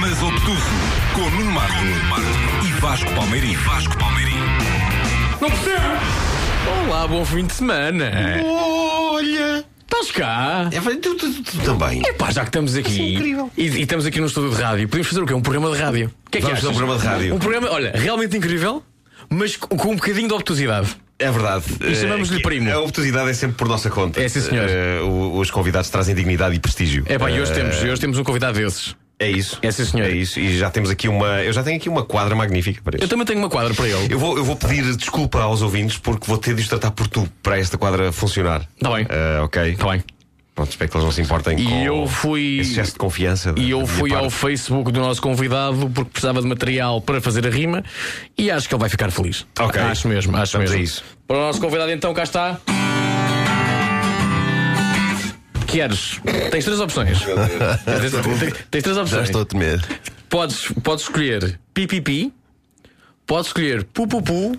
mas obtuso. Com Nuno Marco, e Vasco Palmeirim. Vasco Palmeirim. Não percebo! Olá, bom fim de semana! Olha! Estás cá? É, tu, tu, tu também. Epá, já que estamos aqui. É incrível. E, e estamos aqui no estúdio de rádio, podemos fazer o quê? Um programa de rádio. O que é que Vamos achas? fazer um programa de rádio. Um programa, olha, realmente incrível, mas com com um bocadinho de obtusidade. É verdade. E chamamos-lhe Eh, primo. A oportunidade é sempre por nossa conta. É, sim, senhor. Eh, o- os convidados trazem dignidade e prestígio. É pá, e hoje Eh, temos, hoje temos um convidado desses. É isso. É, sim, senhor. É isso. E já temos aqui uma. Eu já tenho aqui uma quadra magnífica para Eu isso. também tenho uma quadra para ele. Eu vou, eu vou pedir desculpa aos ouvintes porque vou ter de os tratar por tu para esta quadra funcionar. Tá bem. Eh, ok. Está bem. Pronto, espero que eles não se importem E com eu fui. esse gesto de confiança. da- E eu fui ao parte. Facebook do nosso convidado porque precisava de material para fazer a rima e acho que ele vai ficar feliz. Ok. Acho mesmo, acho a mesmo. isso. Para o nosso convidado, então, cá está. Queres? Tens três opções. tens, tens- tens três Já opções. estou a temer. Podes, podes escolher pipipi, podes escolher pupupu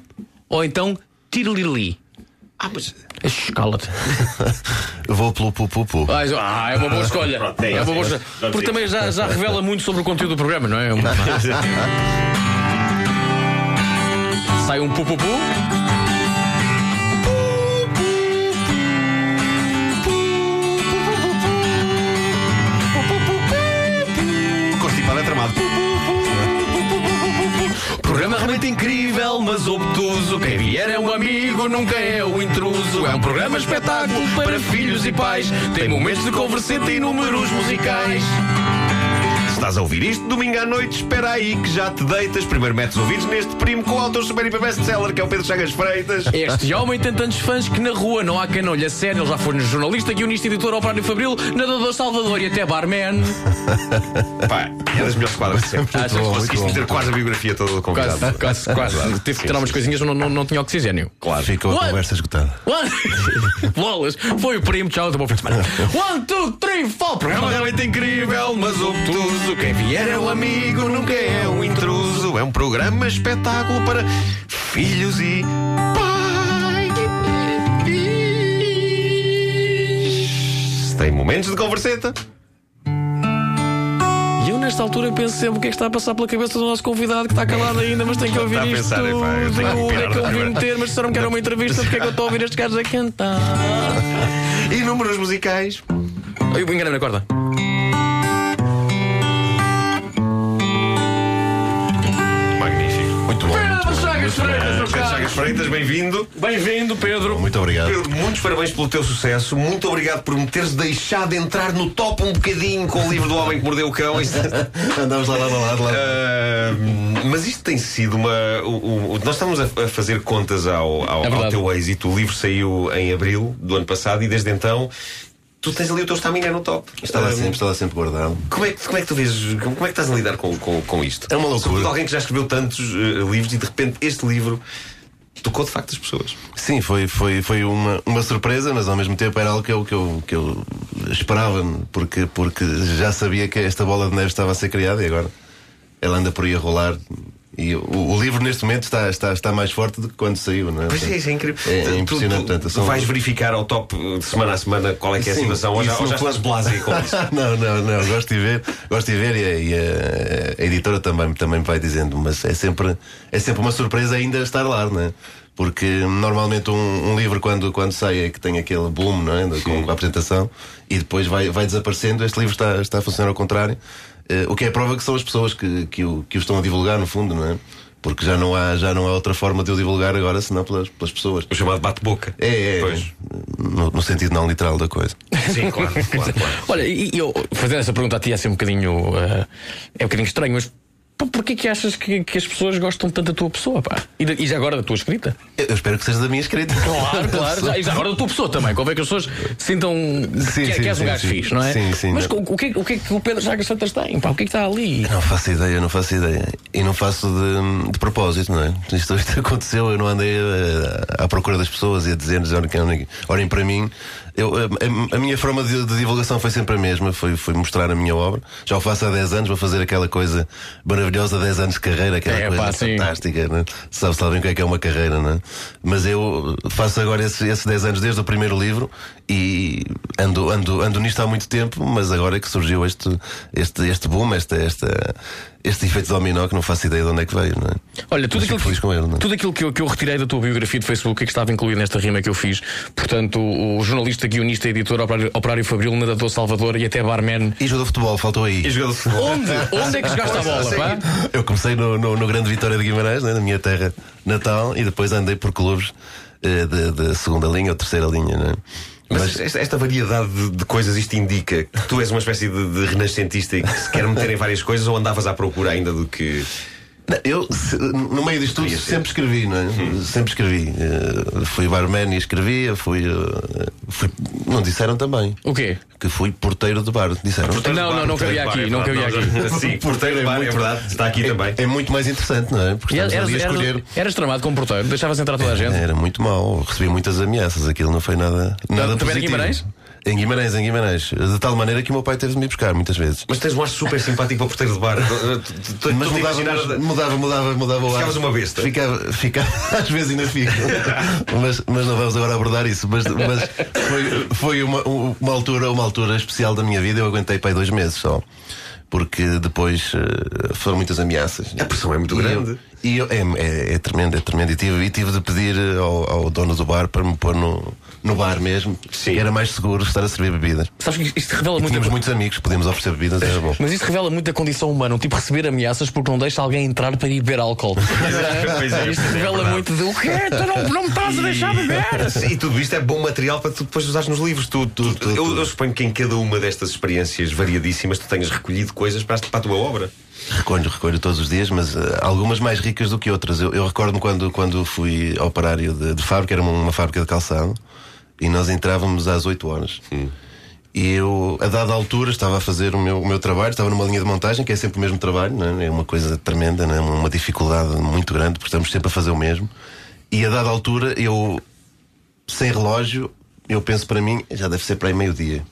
ou então tirilili. Ah, mas. Escala-te. Vou pelo pupupu. Ah, ah, é uma boa escolha. É É uma boa é escolha. Porque também já, já revela muito sobre o conteúdo do programa, não é? Sai um pupupu. Programa realmente incrível, mas obtuso. Quem vier é um amigo, nunca é o intruso. É um programa espetáculo para filhos e pais. Tem momentos de converseta e números musicais. Se estás a ouvir isto domingo à noite, espera aí que já te deitas. Primeiro metes os ouvidos neste primo com o autor super hiper best-seller, que é o Pedro Chagas Freitas. Este homem tem tantos fãs que na rua não há quem não lhe a sério. Ele já foi jornalista, guionista, editor, operário fabril, nadador Salvador e até barman. Pá, é das melhores quadras de sempre. Achas? Conseguiste Muito bom. ter quase a biografia toda do convidado. Quase, quase, quase. Tive que tirar umas coisinhas, não, não, não tinha oxigênio. Claro. Ficou a conversa esgotada. Bolas, foi o primo, tchau, até bom fim de semana. One, two, three, four. Programa realmente incrível, mas obtuso. Quem vier é um amigo, nunca é um intruso. É um programa espetáculo para filhos e pais. Tem momentos de converseta. E eu, nesta altura, penso sempre o que é que está a passar pela cabeça do nosso convidado que está calado ainda, mas tem que ouvir Está a isto. pensar, epá, eu tenho que tudo. pirar é que eu vim meter, mas disseram que era uma entrevista, porque é que eu estou a ouvir estes gajos a cantar? E números musicais. Eu enganei na corda. Chagas Freitas, Pedro Chagas. Freitas, bem-vindo. Bem-vindo, Pedro. Muito obrigado. Pedro, muitos parabéns pelo teu sucesso. Muito obrigado por me teres deixado entrar no top um bocadinho com o livro do Homem que Mordeu o Cão. Andamos lá, lá, lá, lá. Ah, mas isto tem sido uma. o- o- nós estamos a, fazer contas ao, ao, É ao teu êxito. O livro saiu em abril do ano passado e desde então. Tu tens ali o teu estaminé no top. Está lá Ah, sempre, está lá sempre guardado. Como é, que- como é que tu vês? Como é que estás a lidar com, com, com isto? É uma loucura. Sobretudo alguém que já escreveu tantos eh, livros e de repente este livro tocou de facto as pessoas. Sim, foi, foi, foi uma, uma surpresa, mas ao mesmo tempo era algo que eu, que eu, que eu esperava, porque, porque já sabia que esta bola de neve estava a ser criada e agora ela anda por aí a rolar. E o, o livro neste momento está, está, está mais forte do que quando saiu, não é? Pois é, isso é incrível. É, é Tu- impressionante. Tu, portanto, tu são- vais verificar ao top eh, de semana a semana qual é que é a Sim, situação ou já, ou já estás blasé com isso? não, não, não, gosto de ver, gosto de ver e, a, e a- a editora também, também me vai dizendo, mas é sempre, é sempre uma surpresa ainda estar lá, não é? Porque normalmente um, um livro quando, quando sai é que tem aquele boom, não é? Com a apresentação e depois vai, vai desaparecendo. Este livro está, está a funcionar ao contrário, Eh, o que é prova que são as pessoas que, que, o, que o estão a divulgar, no fundo, não é? Porque já não há, já não há outra forma de o divulgar agora senão pelas, pelas pessoas. O chamado bate-boca. É, é, Pois. no, no sentido não literal da coisa. Sim, claro, claro, claro. Olha, e eu fazer essa pergunta a ti é assim um bocadinho. eh, é um bocadinho estranho, mas porquê que achas que, que as pessoas gostam tanto da tua pessoa, pá? E, da- e já agora da tua escrita? Eu espero que seja da minha escrita. Claro, claro. Já, e já agora da tua pessoa também. Convém que as pessoas sintam Sim, que, sim, que és um gajo fixe, não é? Sim, sim. Mas o, o que, é- o que é que o Pedro Chagas Santas tem? Pá, o que é que está ali? Não faço ideia, não faço ideia. E não faço de, de propósito, não é? Isto, isto aconteceu, eu não andei eh, à procura das pessoas e a dizer-lhes olhem, olhem para mim. Eu, a, a- minha forma de, de divulgação foi sempre a mesma, foi, foi mostrar a minha obra. Já o faço há 10 anos, vou fazer aquela coisa maravilhosa, 10 anos de carreira, aquela É, coisa pá, fantástica, né? Sabe, sabem o que é que é uma carreira, não é? Mas eu faço agora esses, esses 10 anos desde o primeiro livro e ando, ando, ando nisto há muito tempo, mas agora é que surgiu este, este, este boom, esta, esta, este efeito dominó que não faço ideia de onde é que veio, não é? Olha, tudo aquilo, com ele, não é? tudo aquilo que eu, que eu retirei da tua biografia de Facebook e que estava incluído nesta rima que eu fiz, portanto, o, o jornalista, guionista, editor, operário, operário Fabril, nadador Salvador e até barman. E jogo de futebol, faltou aí. E jogador de futebol. Onde? Onde é que jogaste a bola, pá? Eu comecei no, no, no Grande Vitória de Guimarães, né, na minha terra natal, e depois andei por clubes eh, de, de segunda linha ou terceira linha. Né? Mas esta, variedade de, de coisas, isto indica que tu és uma espécie de, de renascentista e que se quer meter em várias coisas ou andavas à procura ainda do que. Eu, se- no meio disto tudo, sempre escrevi, não é? Sempre escrevi. Eh, fui barman e escrevia, fui, eh, fui. Não disseram também O quê? que fui porteiro de bar. Disseram. Não, de bar, não, não cabia aqui, é não verdade. cabia Não, Sim, porteiro de bar, é verdade. Está aqui também. É muito mais interessante, não é? Porque estamos eras, ali a escolher. eras, eras tramado como porteiro, deixavas entrar toda a gente. Era muito mau, recebi muitas ameaças, aquilo não foi nada, nada também em positivo. Guimarães? Em Guimarães, em Guimarães. De tal maneira que o meu pai teve de me buscar muitas vezes. Mas tens um ar super simpático para porteiro de bar. Mas mudava, mudava, mudava, mudava o ar. Ficavas uma besta. Ficava, ficava, às vezes ainda fico. mas, mas não vamos agora abordar isso. Mas, mas foi, foi uma, uma, altura, uma altura especial da minha vida. Eu aguentei para aí dois meses só. Porque depois eh, foram muitas ameaças. A pressão é muito grande. E eu, é, é, é tremendo, é tremendo. E tive, e tive de pedir eh, ao, ao dono do bar para me pôr no, no bar mesmo. Sim. Era mais seguro estar a servir bebidas. Sabes que isto revela E muito. tínhamos muitos amigos, podíamos oferecer bebidas, era bom. Mas isto revela muito a condição humana, um tipo receber ameaças porque não deixa alguém entrar para ir beber álcool. Pois é, isto pois é, revela verdade. muito de o quê? Tu não, não me estás a deixar beber? E tudo isto é bom material para tu depois usares nos livros. Tu, tu- tudo, eu, eu suponho que em cada uma destas experiências variadíssimas tu tenhas recolhido coisas para, a- para a tua obra. Recolho, recolho todos os dias, mas eh, algumas mais ricas do que outras. Eu, eu recordo-me quando, quando fui operário de, de fábrica, era uma, uma fábrica de calçado, e nós entrávamos às 8 horas. E eu, a dada altura, estava a fazer o meu, o meu trabalho, estava numa linha de montagem, que é sempre o mesmo trabalho, não é? é uma coisa tremenda, não é? uma dificuldade muito grande, porque estamos sempre a fazer o mesmo. E a dada altura, eu, sem relógio, eu penso para mim, já deve ser para aí meio-dia.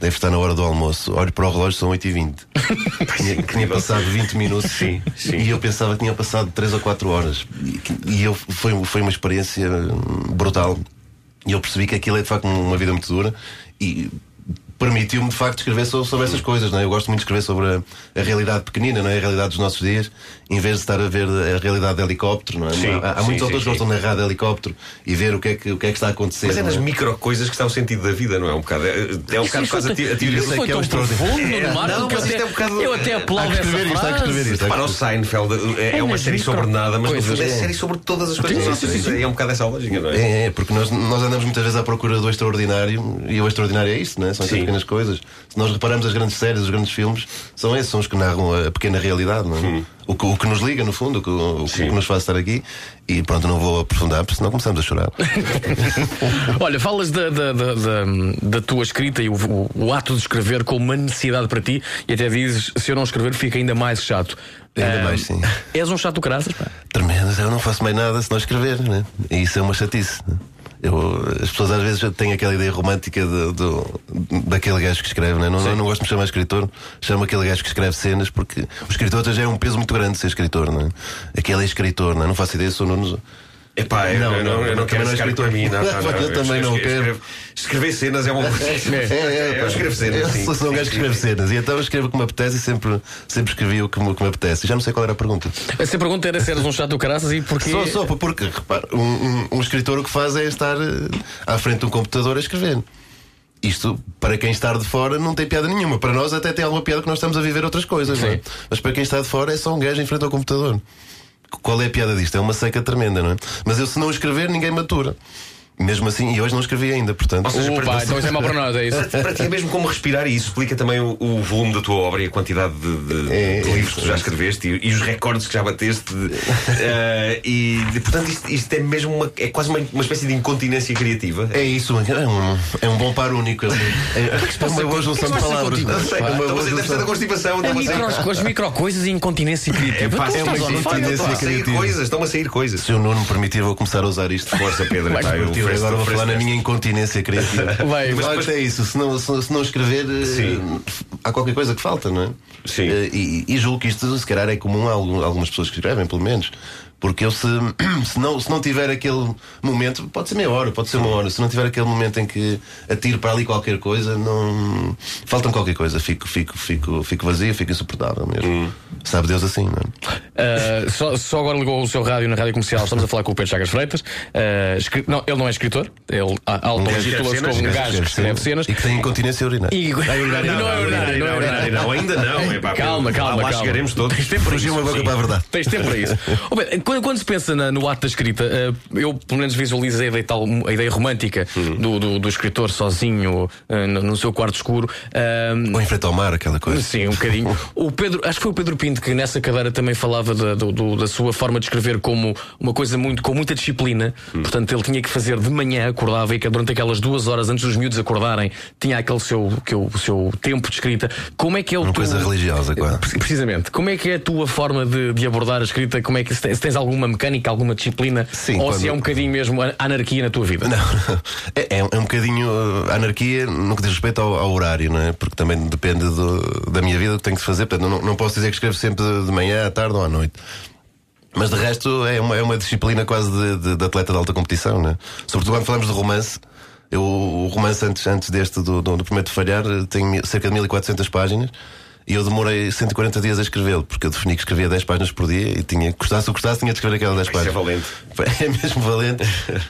Deve estar na hora do almoço. Olho para o relógio, são 8h20. tinha, tinha passado 20 minutos Sim, sim. e eu pensava que tinha passado 3 ou 4 horas. E, e eu, foi, foi uma experiência hum, brutal. E eu percebi que aquilo é de facto uma vida muito dura e permitiu-me de facto escrever sobre, sobre essas coisas. Não é? Eu gosto muito de escrever sobre a, a realidade pequenina, não é? a realidade dos nossos dias, em vez de estar a ver a realidade de helicóptero. Não é? Sim, há há sim, muitos sim, autores que gostam de narrar de helicóptero e ver o que é que, o que, é que está a acontecer. Mas é não nas é? micro coisas que está o sentido da vida, não é? Um bocado, é, é um bocado quase a, te- a teoria Isso foi que é tão profundo, É, Marco, não, que eu mas isto até, é um bocado- eu até Há aplaudo que essa escrever isto, há que escrever isto. Para o Seinfeld é, é uma série sobre nada, mas é série sobre todas as coisas. É um bocado essa lógica, não é? É, é, porque nós, andamos muitas vezes à procura do extraordinário e o extraordinário é isso, né? são essas Sim. Pequenas coisas. Se nós reparamos as grandes séries, os grandes filmes, são esses, são os que narram a pequena realidade, não é? O, que, o que nos liga, no fundo, o que, o, que- nos faz estar aqui. E pronto, não vou aprofundar, porque senão começamos a chorar. Olha, falas da, da, da, da- tua escrita e o, o- o ato de escrever como uma necessidade para ti e até dizes se eu não escrever fica ainda mais chato. Ainda Ah, mais, sim. És um chato caraças, pá. Tremendo, eu não faço mais nada se não escrever, né? E isso é uma chatice. né? Eu, as pessoas às vezes têm aquela ideia romântica de- do, daquele gajo que escreve, né? não, eu não gosto de me chamar escritor, chamo aquele gajo que escreve cenas, porque o escritor já é um peso muito grande ser escritor, não é? Aquele é escritor, não, é? não faço ideia, sou Nuno. Epá, eu Não, não, eu não, não, eu não também quero é escritor. para mim, não, não, não, Eu também não quero. Escrever cenas é uma É, Eu escrevo cenas, sim. Eu sou um gajo que escreve cenas, e então eu escrevo o que me apetece e sempre, sempre escrevi o que me, o que me apetece. E já não sei qual era a pergunta. Essa pergunta era se eras um chato caraças e porquê. Só, só porque, repara, um, um- um escritor o que faz é estar eh, à frente de um computador a escrever. Isto, para quem está de fora, não tem piada nenhuma. Para nós, até tem alguma piada que nós estamos a viver outras coisas. não é? Mas para quem está de fora, é só um gajo em frente ao computador. Qual é a piada disto? É uma seca tremenda, não é? Mas eu, se não escrever, ninguém me atura. Mesmo assim, e hoje não escrevi ainda, portanto. Ou seja, Opa, então isso é mau para nós, é isso. Para ti é mesmo como respirar, e isso explica também o, o volume da tua obra e a quantidade de, de- É, de é livros que tu já é. escreveste e, e os recordes que já bateste. de- eh, e de- portanto, isto, isto é mesmo uma, é quase uma, uma espécie de incontinência criativa. É isso, é um, é um bom par único. É, é uma boa junção de palavras. não é? Não sei, É uma então boa deve ser da junção. constipação. É então você- micro, com as micro coisas e incontinência criativa. É, pá, é uma incontinência pá. Estão a sair criativa. coisas, estão a sair coisas. Se o Nuno me permitir, vou começar a usar isto. Força, Pedro. Agora vou falar na minha incontinência criativa. Vai, mas, mas- é isso, se não, se, se não escrever, eh, Sim. há qualquer coisa que falta, não é? Sim. Eh, E, e julgo que isto, se calhar, é comum a algum- algumas pessoas que escrevem, pelo menos. Porque eu, se, se, não, se não tiver aquele momento, pode ser meia hora, pode ser uma hora, se não tiver aquele momento em que atiro para ali qualquer coisa, não. Falta-me qualquer coisa, fico, fico, fico, fico vazio, fico insuportável mesmo. Hum. Sabe Deus assim, não é? Uh, só, só agora ligou o seu rádio na rádio comercial. Estamos a falar com o Pedro Chagas Freitas. Uh, escri- não, ele não é escritor, ele auto-intitula-se como um gajo que escreve cenas. E que tem incontinência urinária. E... Não, é verdade, não é verdade, não é verdade. não, ainda não. epá, Calma, lá- calma, Lá calma. chegaremos todos. Tens tempo para Fugiu isso. uma boca para a verdade. Tens tempo para isso. Quando, quando se pensa na- no ato da escrita, eh, eu pelo menos visualizo a ideia, tal, a ideia romântica do, do, do escritor sozinho eh, no, no seu quarto escuro. Eh, Ou em frente ao mar, aquela coisa. Sim, um bocadinho. O Pedro, acho que foi o Pedro Pinto que nessa cadeira também falava da, do- da sua forma de escrever como uma coisa muito com muita disciplina. Portanto, ele tinha que fazer de manhã, acordava e que durante aquelas duas horas antes dos miúdos acordarem, tinha aquele seu, que o, o seu tempo de escrita. Como é que é o Uma teu- coisa religiosa, quase. Pre- Precisamente. Como é que é a tua forma de, de abordar a escrita? Como é que se tens, tens alguma mecânica, alguma disciplina? Sim, Ou quando- se é um bocadinho mesmo anarquia na tua vida? Não, é, é um- é bocadinho uh, anarquia no que diz respeito ao, ao horário, não é? Porque também depende do- da minha vida o que tenho que fazer. Portanto, não, não posso dizer que escrevo sempre de manhã, à tarde ou à noite. Mas de resto é uma, é uma disciplina quase de, de- de atleta de alta competição, né? Sobretudo quando falamos de romance. Eu, o romance antes, antes deste, do, do, do Prometo Falhar, tem mi- cerca de 1400 páginas. E eu demorei 140 dias a escrevê-lo, porque eu defini que escrevia 10 páginas por dia e tinha, gostasse ou gostasse, tinha de escrever aquelas 10 Isso é páginas. valente. É mesmo valente.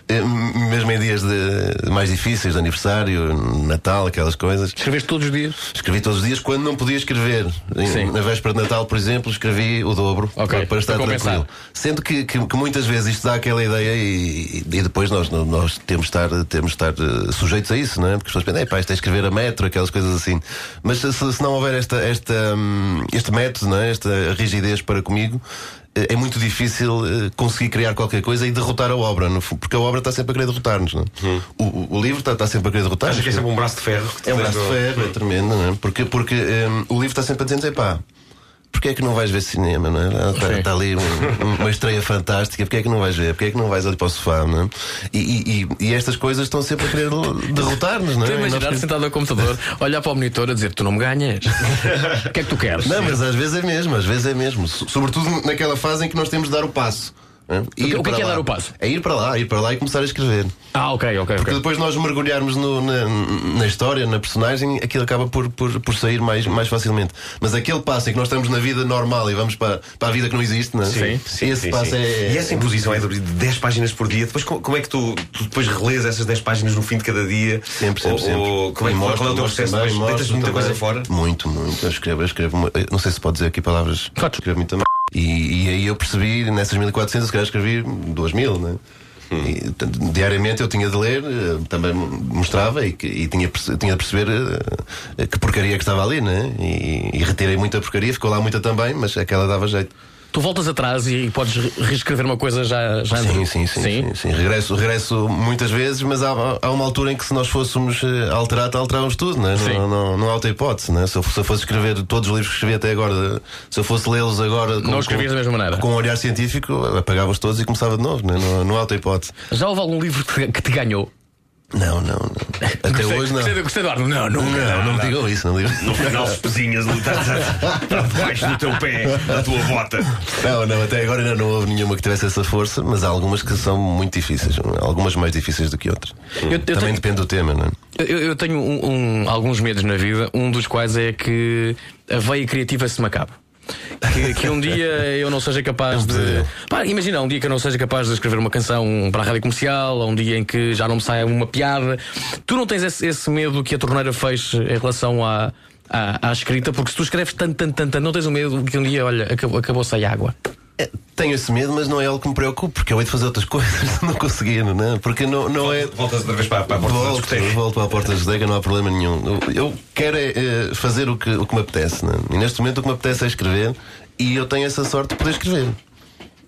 É, m- mesmo em dias de- mais difíceis, de aniversário, Natal, aquelas coisas. Escreveste todos os dias? Escrevi todos os dias quando não podia escrever. Sim. Na véspera de Natal, por exemplo, escrevi o dobro Ok, para, estar para tranquilo. Sendo que, que- que muitas vezes isto dá aquela ideia e, e depois nós, nós temos de estar, temos de estar eh, sujeitos a isso, não é? Porque as pessoas pensam, "Ei, pá, isto é escrever a metro, aquelas coisas assim. Mas se, se não houver esta, esta, hum, este método, não é? esta rigidez para comigo. eh, É muito difícil eh, conseguir criar qualquer coisa e derrotar a obra, porque a obra está sempre a querer derrotar-nos. é? O, o- o livro está, está sempre a querer derrotar-nos. Acho que é sempre um braço de ferro. É um braço de ferro, é tremendo, não é? Porque, porque hum, o livro está sempre a dizer, pá, porque é que não vais ver cinema, não é? Está, Sim. está ali um- uma estreia fantástica, porque é que não vais ver? Porque é que não vais ali para o sofá, não é? E, e- e- estas coisas estão sempre a querer derrotar-nos, não é? Nós- imaginar sentado ao computador, olhar para o monitor a dizer: Tu não me ganhas. O que é que tu queres? Não, mas às vezes é mesmo, às vezes é mesmo. So- Sobretudo naquela fase em que nós temos de dar o passo. O que é que é dar o passo? É ir para lá, ir para lá e começar a escrever. Ah, ok, ok, Porque ok. depois nós mergulharmos no- na, na história, na personagem, aquilo acaba por, por, por sair mais, mais facilmente. Mas aquele passo em que nós estamos na vida normal e vamos para, para a vida que não existe, não é? Sim, Esse sim, passo sim. é. E essa imposição é de 10 páginas por dia. Depois, co- como é que tu, tu depois relês essas 10 páginas no fim de cada dia? Sempre, sempre, Ou- como é, que- qual é o teu mostro processo? também, mostro muita também. coisa fora? Muito, muito. Eu escrevo, eu escrevo. Não sei se pode dizer aqui palavras. Pode. Escrevo muito também. E, e aí eu percebi, nessas 1400, se calhar escrevi 2000, né? E, diariamente eu tinha de ler, eh, também mostrava e, e tinha, tinha de perceber eh, que porcaria que estava ali, né? E, e retirei muita porcaria, ficou lá muita também, mas aquela dava jeito. Tu voltas atrás e podes re- reescrever uma coisa já, já Sim, sim, sim, sim. Regresso, regresso muitas vezes, mas há, há uma altura em que se nós fôssemos eh, alterar, alterávamos tudo, né? Sim. não, não, não há outra hipótese. Né? Se, eu, se eu fosse escrever todos os livros que escrevi até agora, se eu fosse lê-los agora com, Não escrevias da mesma maneira. com um olhar científico, apagava-os todos e começava de novo, né? não, não há outra hipótese. Já houve algum livro que te ganhou? Não, não, não. Até Gostei- hoje não. Gostei, gostei do. Não, nunca. Não, não me digam isso, não digam. No final, as pezinhas está debaixo do teu pé, da tua bota. Não, não, até agora ainda não houve nenhuma que tivesse essa força, mas há algumas que são muito difíceis, algumas mais difíceis do que outras. Eu- eu Também tenho- depende do tema, não é? Eu, eu tenho um- um- alguns medos na vida, um dos quais é que a veia criativa se me acabe. Que, que um dia eu não seja capaz de. pesadelo. Pá, imagina, um dia que eu não seja capaz de escrever uma canção para a rádio comercial, ou um dia em que já não me saia uma piada. Tu não tens esse, esse medo que a torneira fez em relação à, à, à escrita, porque se tu escreves tanto, tanto, tanto, tanto, não tens o medo que um dia, olha, acabou- acabou-se a água. É, Tenho esse medo, mas não é algo que me preocupe, porque eu hei de fazer outras coisas, não conseguindo, não é? Porque não, não é. Voltas outra vez para, para a porta da Volto, discoteca. volto para a porta da discoteca, não há problema nenhum. Eu, eu quero é, é, fazer o que, o que me apetece, não é? E neste momento o que me apetece é escrever, e eu tenho essa sorte de poder escrever.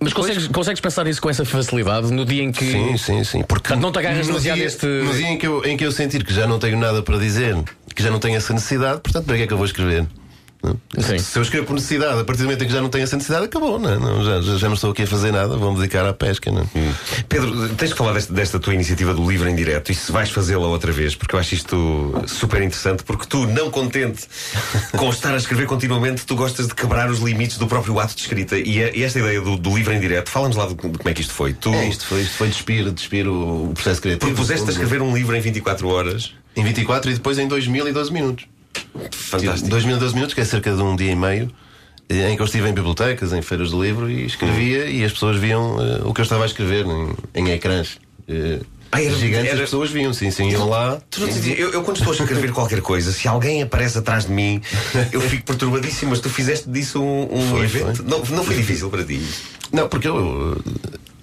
Mas consegues, consegues pensar nisso com essa facilidade no dia em que. Sim, sim, sim. Porque Portanto, não te agarras no demasiado dia, neste- No dia em que, eu, em que eu sentir que já não tenho nada para dizer, que já não tenho essa necessidade, portanto, para que é que eu vou escrever? Não é? Se eu escrevo por necessidade, a partir do momento em que já não tenho essa necessidade, acabou, não é? Não, já, já, já não estou aqui a fazer nada, vou-me dedicar à pesca. Não é? Pedro, tens que falar desta, desta tua iniciativa do livro em direto e se vais fazê-la outra vez, porque eu acho isto super interessante, porque tu, não contente com estar a escrever continuamente, tu gostas de quebrar os limites do próprio ato de escrita. E, a- e esta ideia do, do livro em direto, fala-nos lá de, de como é que isto foi. Tu É, isto foi, isto foi despir, despir o, o processo criativo. propuseste a escrever um livro em 24 horas. Em 24 e depois em 2012 minutos. Fantástico. 2012 minutos, que é cerca de um dia e meio, eh, em que eu estive em bibliotecas, em feiras do livro e escrevia e as pessoas viam eh, o que eu estava a escrever em, em ecrãs. eh, Ah, era- gigantes, era- as pessoas viam, sim, sim, iam lá. Eu, eu quando estou a escrever qualquer coisa, se alguém aparece atrás de mim, eu fico perturbadíssimo, mas tu fizeste disso um, um Foi, evento. Não, não foi difícil para ti. Não, porque eu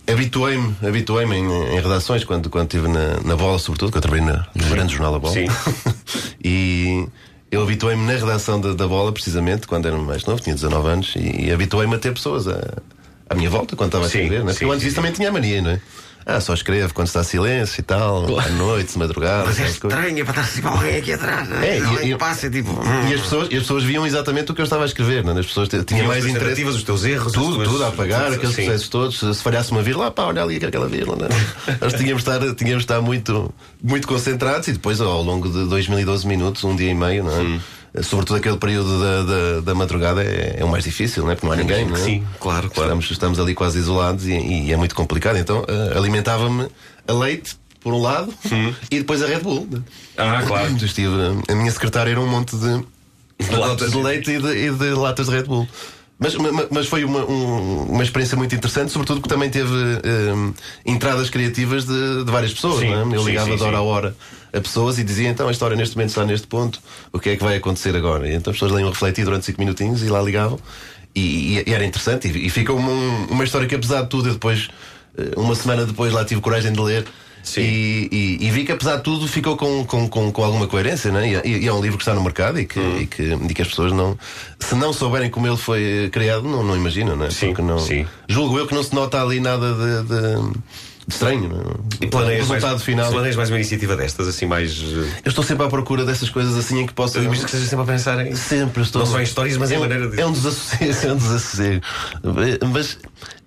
habituei-me habituei em, em redações quando, quando estive na, na bola, sobretudo, que eu trabalhei na- no grande jornal da bola. Sim. e eu habituei-me na redação da, da bola, precisamente, quando era mais novo, tinha 19 anos, e, habituei-me a ter pessoas à, à minha volta quando estava a escrever, não é? sim, Porque eu antes disso também tinha a mania, não é? Ah, só escrevo quando está silêncio e tal, à noite, de madrugada. Mas é estranho, é para estar sempre alguém aqui atrás. não É, e- Alguém e- passa, tipo. E as pessoas, e as pessoas viam exatamente o que eu estava a escrever, não é? As pessoas tinham mais interesse. tentativas, os teus erros, Tudo, tuas- tudo a apagar, tudo, aqueles sim. processos todos. Se falhasse uma vírgula, ah, pá, olha ali aquela vírgula. Não é? Nós tínhamos de estar, tínhamos de estar muito, muito concentrados e depois, ao longo de 2012 minutos, um dia e meio, não é? Sobretudo aquele período da, da, da madrugada é, é o mais difícil, não é? Porque não há ninguém, não é? Sim, claro, claro. Estamos, estamos ali quase isolados e, e é muito complicado. Então eh, alimentava-me a leite, por um lado, e depois a Red Bull. Ah, claro. Estive, a minha secretária era um monte de, de latas de leite e de, e de latas de Red Bull. Mas, ma- mas foi uma, um- uma experiência muito interessante, sobretudo porque também teve hum, entradas criativas de, de várias pessoas. Sim, não é? Eu sim, ligava sim, de hora a hora a pessoas e dizia então a história neste momento está neste ponto, o que é que vai acontecer agora? E então as pessoas liam refletir durante 5 minutinhos e lá ligavam. E, e- e era interessante. E, e ficou uma, uma história que, apesar de tudo, eu depois, eh, uma semana depois, lá tive coragem de ler. Sim. E, e- e vi que apesar de tudo ficou com, com, com, com alguma coerência, né? e, e- e é um livro que está no mercado e que, Hum. e que, e que as pessoas não, se não souberem como ele foi eh, criado, não, não imaginam, né? Sim, Porque não, sim. julgo eu que não se nota ali nada de, de- estranho. Não? E o planeias resultado mais, final. planeias mais uma iniciativa destas, assim, mais. eh, Eu estou sempre à procura dessas coisas assim em que possa. Eu imagino que estejas sempre a pensar em. Sempre estou. Não só em histórias, mas em é, maneira de- É um desassossego, é um desassossego. Mas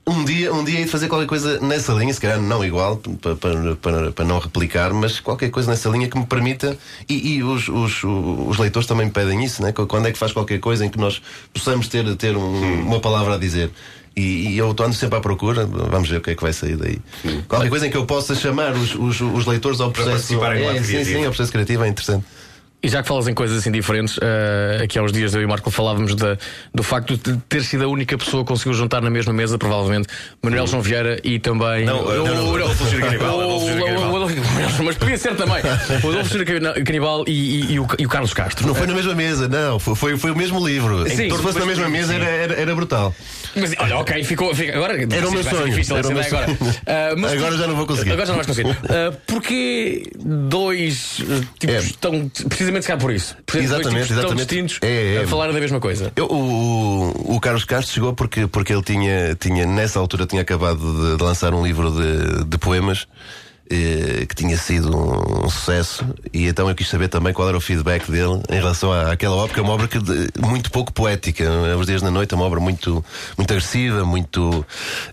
um dia, um dia hei de fazer qualquer coisa nessa linha, se calhar não igual, para, para, para, para não replicar, mas qualquer coisa nessa linha que me permita. E, e os, os, os leitores também me pedem isso, né? Quando é que faz qualquer coisa em que nós possamos ter, ter um- uma palavra a dizer. E, e eu estou sempre à procura, vamos ver o que é que vai sair daí. Qualquer coisa em que eu possa chamar os, os, os leitores ao processo. no ato é, sim, sim, ao processo criativo é interessante. E já que falas em coisas assim diferentes, eh, aqui há uns dias eu e o Marco falávamos da- do facto de ter sido a única pessoa que conseguiu juntar na mesma mesa, provavelmente, Manuel João Vieira e também. Não, o- Adolfo Canibal, Mas podia ser também. O Adolfo Canibal e, e- e o, e o Carlos Castro. Não foi na mesma mesa, não, foi, foi, foi o mesmo livro. Sim, Se fosse na mesma mesa era, era, era brutal. Mas olha, ok, ficou. fica- agora Era o meu sonho, difícil era o meu sonho. Ah, mas Agora tu- já não vou conseguir. Agora já não vais conseguir. Ah, porquê dois eh, tipos É. tão. Precisamente se calhar por isso. Precisamente dois Exatamente, exatamente. É, é. a falar da mesma coisa. Eu, o, o- o Carlos Castro chegou porque, porque ele tinha, tinha, nessa altura, tinha acabado de, de lançar um livro de, de poemas. Eh, que tinha sido um, sucesso e então eu quis saber também qual era o feedback dele em relação à, àquela obra, que é uma obra que de- muito pouco poética? Os Dias da Noite é uma obra muito, muito agressiva, muito,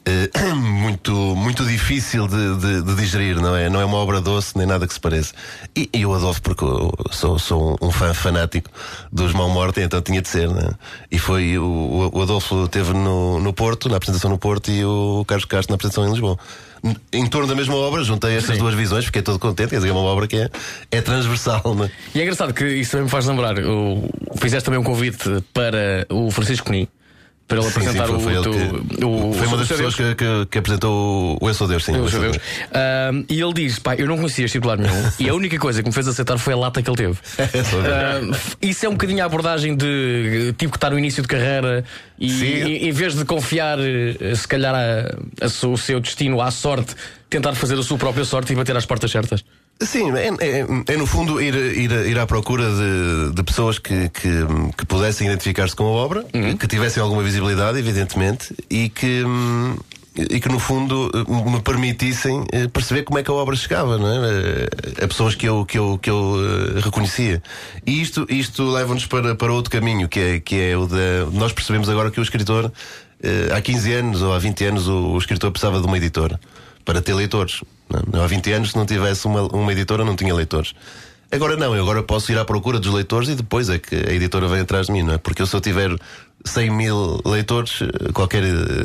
eh, muito, muito difícil de, de- de digerir, não é? Não é uma obra doce nem nada que se pareça. E, e eu adoro porque eu sou, sou um fã fanático dos Mão Morte, então tinha de ser, né? E foi o, o Adolfo esteve no, no Porto, na apresentação no Porto, e o Carlos Castro na apresentação em Lisboa. Em torno da mesma obra, juntei estas Sim. duas visões, fiquei todo contente, quer dizer, é uma obra que é, é transversal, né? E é engraçado que isso também me faz lembrar. O, fizeste também um convite para o Francisco Ni para ele Sim, sim, apresentar foi, foi o, teu- que- o- foi uma das pessoas que, que- que apresentou o Eu Sou Deus, sim. Eu sou Deus. Ahm, e ele diz: pá, eu não conhecia este titular nenhum. e a única coisa que me fez aceitar foi a lata que ele teve. Ver. Ahm, isso é um bocadinho a abordagem de tipo que está no início de carreira e Sim. em, vez de confiar, eh, se calhar, a- a o seu destino à sorte, tentar fazer a sua própria sorte e bater às portas certas. Sim, é, é- é, no fundo ir, ir, ir à procura de, de pessoas que, que, que pudessem identificar-se com a obra, Uhum. que tivessem alguma visibilidade, evidentemente, e que, e que no fundo me permitissem eh, perceber como é que a obra chegava não é? Eh, a pessoas que eu, que eu, que eu eh, reconhecia. E isto, isto leva-nos para, para outro caminho, que é, que é o da. Nós percebemos agora que o escritor, há 15 anos ou há 20 anos, o, o escritor precisava de uma editora para ter leitores. Não? Há 20 anos, se não tivesse uma, uma editora, não tinha leitores. Agora não, eu agora posso ir à procura dos leitores e depois é que a editora vem atrás de mim, não é? Porque eu, se eu tiver 100 mil leitores, qualquer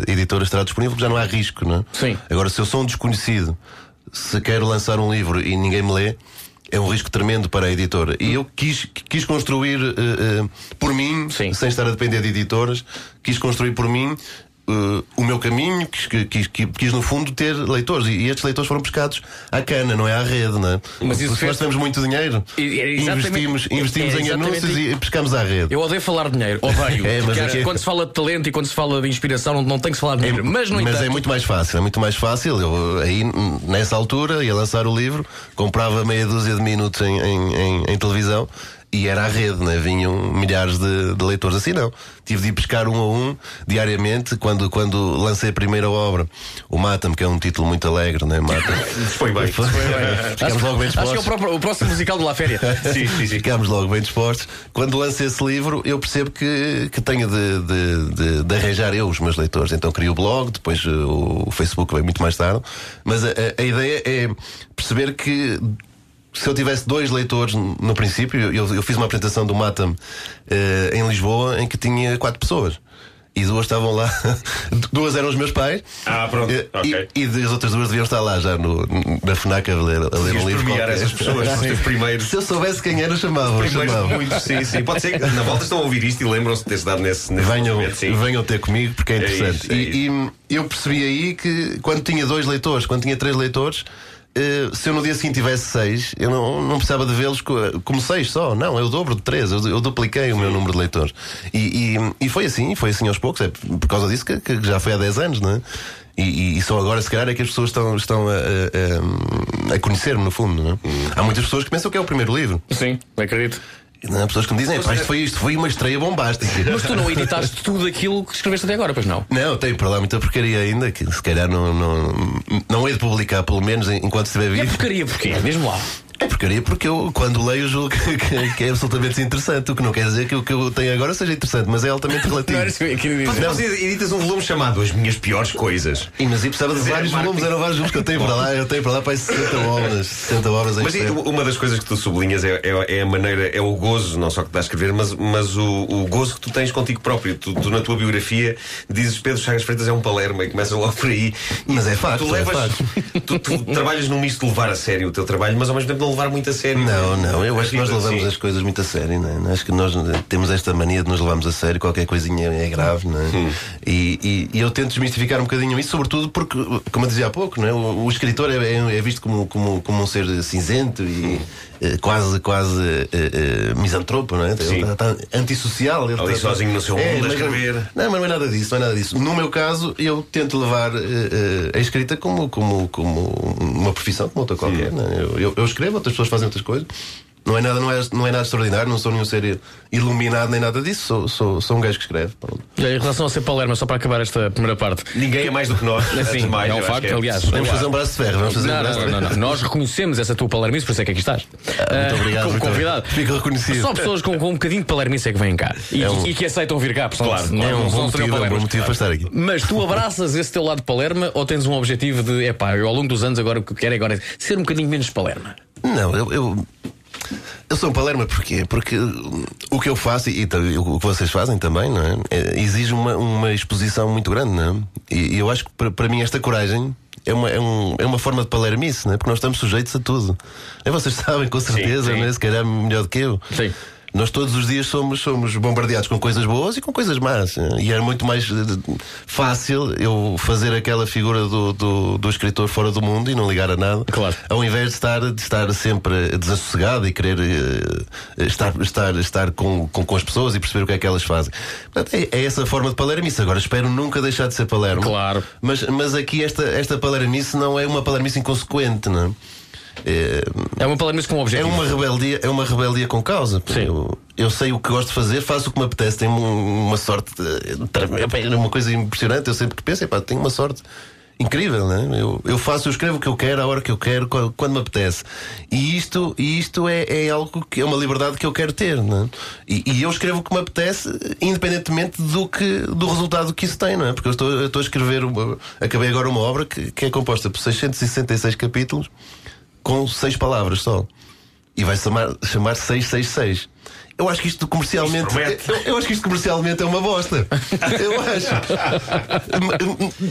editora estará disponível, porque já não há risco, não é? Sim. Agora, se eu sou um desconhecido, se quero lançar um livro e ninguém me lê, é um risco tremendo para a editora. E eu quis, quis construir eh, eh, por mim, Sim. sem estar a depender de editoras, quis construir por mim. Eh, o meu caminho, quis, quis, quis, quis, no fundo ter leitores e, estes leitores foram pescados à cana, não é à rede, não é? Mas isso Se fez- nós temos muito dinheiro, é investimos, investimos é em anúncios e pescamos à rede. Eu odeio falar de dinheiro, odeio. É, mas Porque quando se fala de talento e quando se fala de inspiração, não, não tem que se falar de dinheiro. mas, no mas entanto, é muito mais fácil, é muito mais fácil. Eu aí, nessa altura, ia lançar o livro, comprava meia dúzia de minutos em, em, em- em televisão e era à rede, né? vinham milhares de, de leitores. Assim não. Tive de ir pescar um a um diariamente. Quando, quando lancei a primeira obra, o Mata-me, que é um título muito alegre, né? Mata. Foi bem. Ficámos logo bem acho que é o, dispostos. próprio- o próximo musical de La Féria. Sim, sim, sim. Ficámos logo bem dispostos. Quando lancei esse livro, eu percebo que, que tenho de, de, de- de arranjar eu os meus leitores. Então criei o blog, depois uh, o Facebook veio muito mais tarde. Mas a, a- a ideia é perceber que. Se eu tivesse dois leitores no princípio, eu, eu fiz uma apresentação do Matam eh, em Lisboa em que tinha quatro pessoas. E duas estavam lá, duas eram os meus pais. Ah, pronto, Eh, ok. E, e as outras duas deviam estar lá já no, na FNAC a ler, a ler um livro. premiar essas pessoas, os primeiros. Se eu soubesse quem era, chamava. Primeiros chamava. muitos, sim, sim. Pode ser que na volta estão a ouvir isto e lembram-se de ter-se dado nesse, nesse Venham, momento, venham ter comigo porque é interessante. isso, é e, e eu percebi aí que quando tinha dois leitores, quando tinha três leitores, eh, se eu no dia seguinte tivesse seis, eu não, não precisava de vê-los co- como seis só. Não, eu dobro de três, eu, eu dupliquei o meu número de leitores. E, e, e foi assim, foi assim aos poucos. É por causa disso que, que já foi há 10 anos, não é? E, e- só agora, se calhar, é que as pessoas estão, estão a, a- a- a conhecer-me, no fundo. Não é? Há muitas pessoas que pensam que é o primeiro livro. Sim, acredito. Não, há pessoas que me dizem, pá, isto foi isto, foi uma estreia bombástica. Mas tu não editaste tudo aquilo que escreveste até agora, pois não? Não, tenho para lá muita porcaria ainda que se calhar não, não, não hei de publicar, pelo menos enquanto estiver E a vivo. porcaria porquê? Mesmo lá. É porcaria porque eu, quando leio, julgo que, que- que é absolutamente desinteressante. O que não quer dizer que o que eu tenho agora seja interessante, mas é altamente relativo. Não era isso que eu queria depois editas um volume chamado As Minhas Piores Coisas. E, mas eu precisava de Zero vários marketing. volumes, eram vários volumes que eu tenho para lá. Eu tenho para lá para aí 60 obras. 60 obras em Mas e, extremo. uma das coisas que tu sublinhas é, é- é a maneira, é o gozo, não só que dás a escrever, mas, mas o, o gozo que tu tens contigo próprio. Tu, tu, na tua biografia dizes Pedro Chagas Freitas é um Palermo e começas logo por aí. E Mas é facto, Tu, é levas, facto. tu, tu trabalhas num misto de levar a sério o teu trabalho, mas ao mesmo tempo não levar muito a sério. Não, não, eu acho que nós levamos as coisas muito a sério, não é? Acho que nós temos esta mania de nos levarmos a sério, qualquer coisinha é grave, não é? E, e- e eu tento desmistificar um bocadinho isso, sobretudo porque, como eu dizia há pouco, não é? o, o escritor é, é- é visto como, como, como um ser cinzento e quase, quase eh, eh, misantropo, não é? Ele está, está antissocial. Ele Ali está- sozinho no seu mundo a escrever. Não, mas não é nada disso, não é nada disso. No meu caso, eu tento levar eh, eh, a escrita como, como, como uma profissão, como outra qualquer. é? Eu, eu- eu escrevo, outras pessoas fazem outras coisas. Não é, nada, não, é, não é nada extraordinário, não sou nenhum ser iluminado nem nada disso, sou, sou, sou um gajo que escreve. pronto. E aí, em relação a ser Palermo, só para acabar esta primeira parte. Ninguém é mais do que nós. Assim, mais, é um facto, é- aliás. Vamos fazer um braço de ferro, vamos fazer um Não, braço não, de não, ferro. não. Nós reconhecemos essa tua palermice, por isso é que aqui estás. muito Ah, obrigado, Como convidado. Fico reconhecido. Só pessoas com, com um bocadinho de palermice é que vêm cá. E, É um- e que aceitam vir cá, portanto, Claro, não, É um não bom motivo, é um bom motivo para estar aqui. Mas tu abraças esse teu lado de Palerma ou tens um objetivo de, epá, eu ao longo dos anos agora o que quero é agora ser um bocadinho menos Palerma? Não, eu, eu, sou um Palerma porquê? Porque uh, o que eu faço e, e o que vocês fazem também, não é? É, exige uma, uma exposição muito grande, não é? E, e eu acho que para, para mim esta coragem é uma, é, um- é uma forma de palermice, não é? Porque nós estamos sujeitos a tudo. E vocês sabem com certeza, sim. não é? Se calhar melhor do que eu. Sim. Nós todos os dias somos, somos bombardeados com coisas boas e com coisas más. E era muito mais eh, fácil eu fazer aquela figura do, do, do escritor fora do mundo e não ligar a nada. Claro. Ao invés de estar, de estar sempre desassossegado e querer eh, estar, estar, estar com, com, com as pessoas e perceber o que é que elas fazem. Portanto, é, é essa forma de palermice. Agora espero nunca deixar de ser palermo. Claro. Mas, mas aqui esta, esta palermice não é uma palermice inconsequente, não é? É, É uma Palermice com um é objetivo. uma rebeldia, é uma rebeldia com causa. Sim. Eu, eu sei o que gosto de fazer, faço o que me apetece. Tenho um- uma sorte, é uma coisa impressionante. Eu sempre que penso, tenho uma sorte incrível, né? Eu, eu faço, eu escrevo o que eu quero, a hora que eu quero, quando, quando me apetece. E isto, e isto é, é algo que é uma liberdade que eu quero ter, né? E, e eu escrevo o que me apetece, independentemente do, que, do resultado que isso tem, não é? Porque eu estou, eu estou a escrever, uma, acabei agora uma obra que, que é composta por 666 capítulos com seis palavras só. E vai chamar, chamar 666. Eu acho que isto comercialmente. Isto eu, eu acho que isto comercialmente é uma bosta. Eu acho.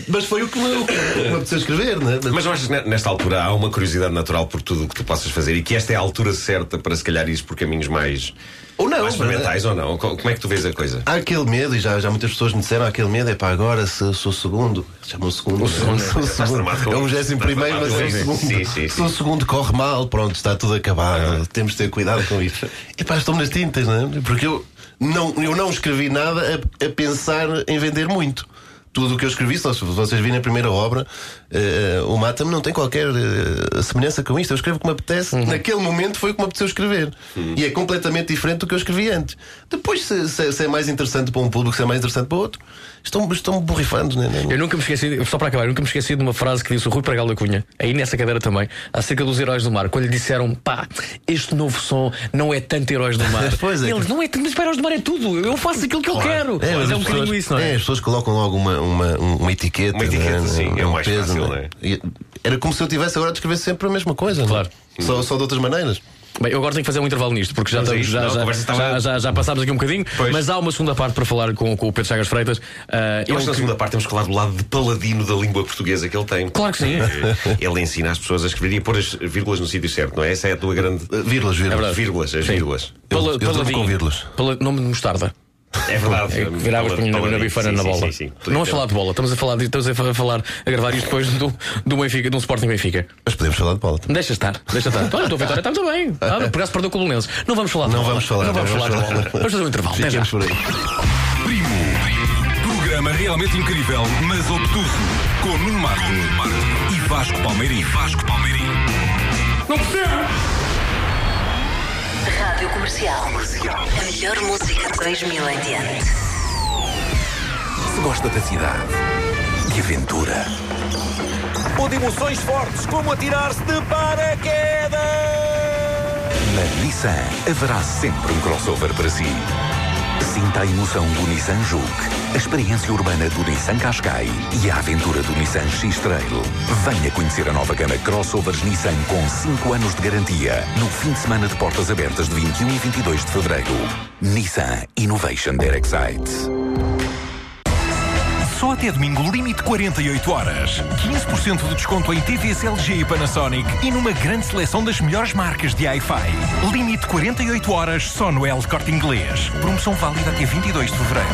Mas foi o que me, me apeteceu escrever, não é? Mas não achas que ne- nesta altura há uma curiosidade natural por tudo o que tu possas fazer e que esta é a altura certa para se calhar ires por caminhos mais, Ou não, mais experimentais ou não? Co- Como é que tu vês a coisa? Há aquele medo, e já, já muitas pessoas me disseram: há aquele medo é para agora, se eu sou o segundo. Chamam o segundo. O segundo. Estás tramado com É um Estás primeiro, mas é isso. segundo. Sim, sim, Se o segundo corre mal, pronto, está tudo acabado. Temos de ter cuidado com isso. E pá, estou nas tintas, não é? Porque eu não, eu não escrevi nada a, a pensar em vender muito. Tudo o que eu escrevi, se vocês virem a primeira obra, eh, o Mata-me não tem qualquer eh, semelhança com isto. Eu escrevo o que me apetece. Naquele momento foi o que me apeteceu escrever. E é completamente diferente do que eu escrevi antes. Depois, se, se- se é mais interessante para um público, se é mais interessante para outro, estão, estão borrifando, né? Eu nunca me esqueci, só para acabar, eu nunca me esqueci de uma frase que disse o Rui Pregal da Cunha, aí nessa cadeira também, acerca dos heróis do mar, quando lhe disseram, pá, este novo som não é tanto heróis do mar. Pois é. Eles, não é tanto, mas para heróis do mar é tudo, eu faço aquilo que eu quero. É, mas mas é um as bocadinho pessoas, isso, não é? as pessoas colocam logo uma, uma, uma etiqueta. Uma etiqueta, né? sim, é o Um mais fácil, não é? E Era como se eu tivesse agora de escrever sempre a mesma coisa, não é? Claro. Só, só de outras maneiras. Bem, eu agora tenho que fazer um intervalo nisto, porque já, a estamos, já, Não, a já, estava- já, já, já passámos aqui um bocadinho, Pois. mas há uma segunda parte para falar com, com o Pedro Chagas Freitas. Ah, Eu acho que na segunda parte temos que falar do lado de paladino da língua portuguesa que ele tem. Claro que sim. Eh, Ele ensina as pessoas a escrever e a pôr as vírgulas no sítio certo, não é? Essa é a tua grande. Uh, Vírgulas, É vírgulas. verdade. Vírgulas, as Sim. vírgulas. Pala- Eu- eu durmo paladinho. com vírgulas. Pala- nome de mostarda. É verdade. É, que viravas Pala- na, na bifana Sim, na bola. sim, sim. Não vamos falar de bola, estamos a falar, de- estamos a falar, a gravar isto depois do, do Benfica, de um Sporting Benfica. Mas podemos falar de bola também. Deixa estar, deixa estar. Olha, a tua vitória está muito bem. Ah, por acaso perdeu com o Bolonenses. Não vamos falar de Não bola. vamos falar, Não vamos não falar de vamos bola. falar. Vamos fazer um intervalo. Até já. Por aí. Primo. Programa realmente incrível, mas obtuso. Com Nuno Marco e Vasco Palmeirim. Vasco Palmeirim. Não percebo! Rádio Comercial. A melhor música de 2000 em diante. Se gosta da cidade e aventura, ou de emoções fortes, como atirar-se de paraquedas. na Nissan haverá sempre um crossover para si. Sinta a emoção do Nissan Juke, a experiência urbana do Nissan Qashqai e a aventura do Nissan X-Trail. Venha conhecer a nova gama crossovers Nissan com 5 anos de garantia no fim de semana de portas abertas de 21 e 22 de fevereiro. Nissan Innovation That Excites. Só até domingo, limite 48 horas. 15% de desconto em TVs LG e Panasonic e numa grande seleção das melhores marcas de Hi-Fi. Limite 48 horas só no El Corte Inglês. Promoção válida até 22 de fevereiro.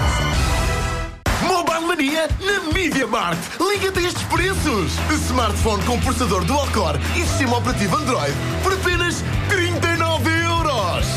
Mobile Mania na Media Markt. Liga-te a estes preços. Smartphone com processador dual-core e sistema operativo Android por apenas 39 euros.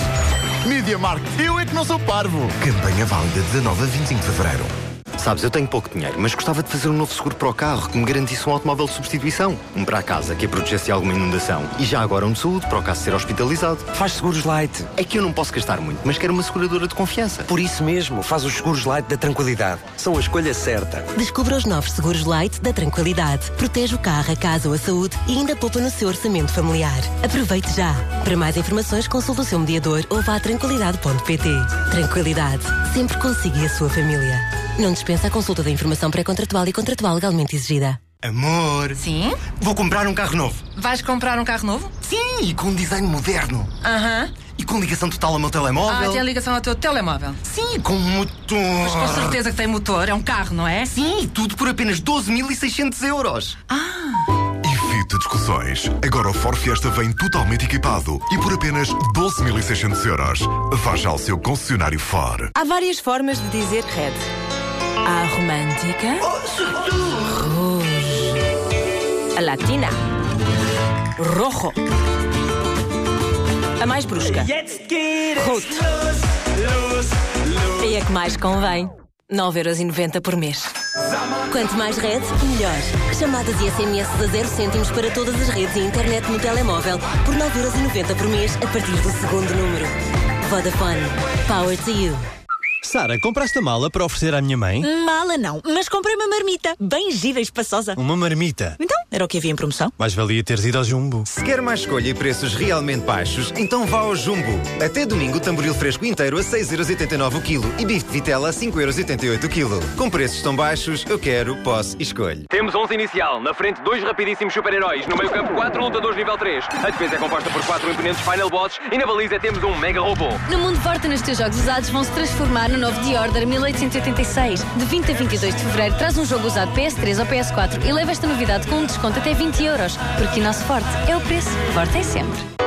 Media Markt, eu é que não sou parvo. Campanha válida 19 a 25 de fevereiro. Sabes, eu tenho pouco dinheiro, mas gostava de fazer um novo seguro para o carro que me garantisse um automóvel de substituição. Um para a casa, que a protegesse de alguma inundação. E já agora um de saúde, para o caso de ser hospitalizado. Faz seguros light. É que eu não posso gastar muito, mas quero uma seguradora de confiança. Por isso mesmo, faz os seguros light da tranquilidade. São a escolha certa. Descubra os novos seguros Light da Tranquilidade. Protege o carro, a casa ou a saúde e ainda poupa no seu orçamento familiar. Aproveite já. Para mais informações, consulte o seu mediador ou vá a tranquilidade.pt. Tranquilidade. Sempre consiga a sua família. Não dispensa a consulta da informação pré-contratual e contratual legalmente exigida. Amor, Sim? vou comprar um carro novo. Vais comprar um carro novo? Sim, e com um design moderno. Aham. E com ligação total ao meu Ah, telemóvel. tem a ligação ao teu telemóvel. Sim, com um motor. Mas com certeza que tem motor, é um carro, não é? Sim, e tudo por apenas 12.600 euros. Evite discussões. Agora o Ford Fiesta vem totalmente equipado e por apenas 12.600 euros. Vá já ao seu concessionário Ford. Há várias formas de dizer red. A romântica. Rouge. A latina. Rojo. A mais brusca. Rot. E a que mais convém. 9,90€ por mês. Quanto mais rede, melhor. Chamadas e SMS a 0 cêntimos para todas as redes e internet no telemóvel por 9,90€ por mês a partir do segundo número. Vodafone. Power to you. Sara, compraste a mala para oferecer à minha mãe? Mala não, mas comprei uma marmita, bem gira e espaçosa. Uma marmita. Então, era o que havia em promoção? Mais valia teres ido ao Jumbo. Se quer mais escolha e preços realmente baixos, então vá ao Jumbo. Até domingo, tamboril fresco inteiro a 6,89€ o quilo e bife de vitela a 5,88€ o quilo. Com preços tão baixos, eu quero, posso e escolho. Temos 11 inicial, na frente dois rapidíssimos super-heróis, no meio campo quatro lutadores nível 3. A defesa é composta por quatro imponentes Final Bots e na baliza temos um mega robô. No mundo forte, nos teus jogos usados vão se transformar no novo The Order 1886. De 20 a 22 de fevereiro, traz um jogo usado PS3 ou PS4 e leva esta novidade com um desconto até 20 euros. Porque o nosso forte é o preço. Forte é sempre.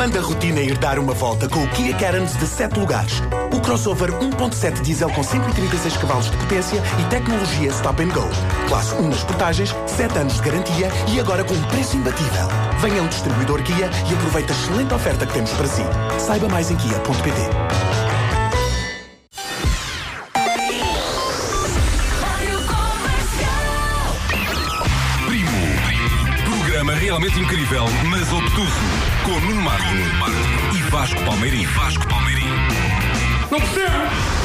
Manda a rotina ir dar uma volta com o Kia Carens de 7 lugares. O crossover 1.7 diesel com 136 cavalos de potência e tecnologia Stop and Go. Classe 1 nas portagens, 7 anos de garantia e agora com um preço imbatível. Venha a um distribuidor Kia e aproveite a excelente oferta que temos para si. Saiba mais em kia.pt. realmente incrível, mas obtuso. Com Nuno Marco e Vasco Palmeirim. Vasco Palmeirim. Não percebo!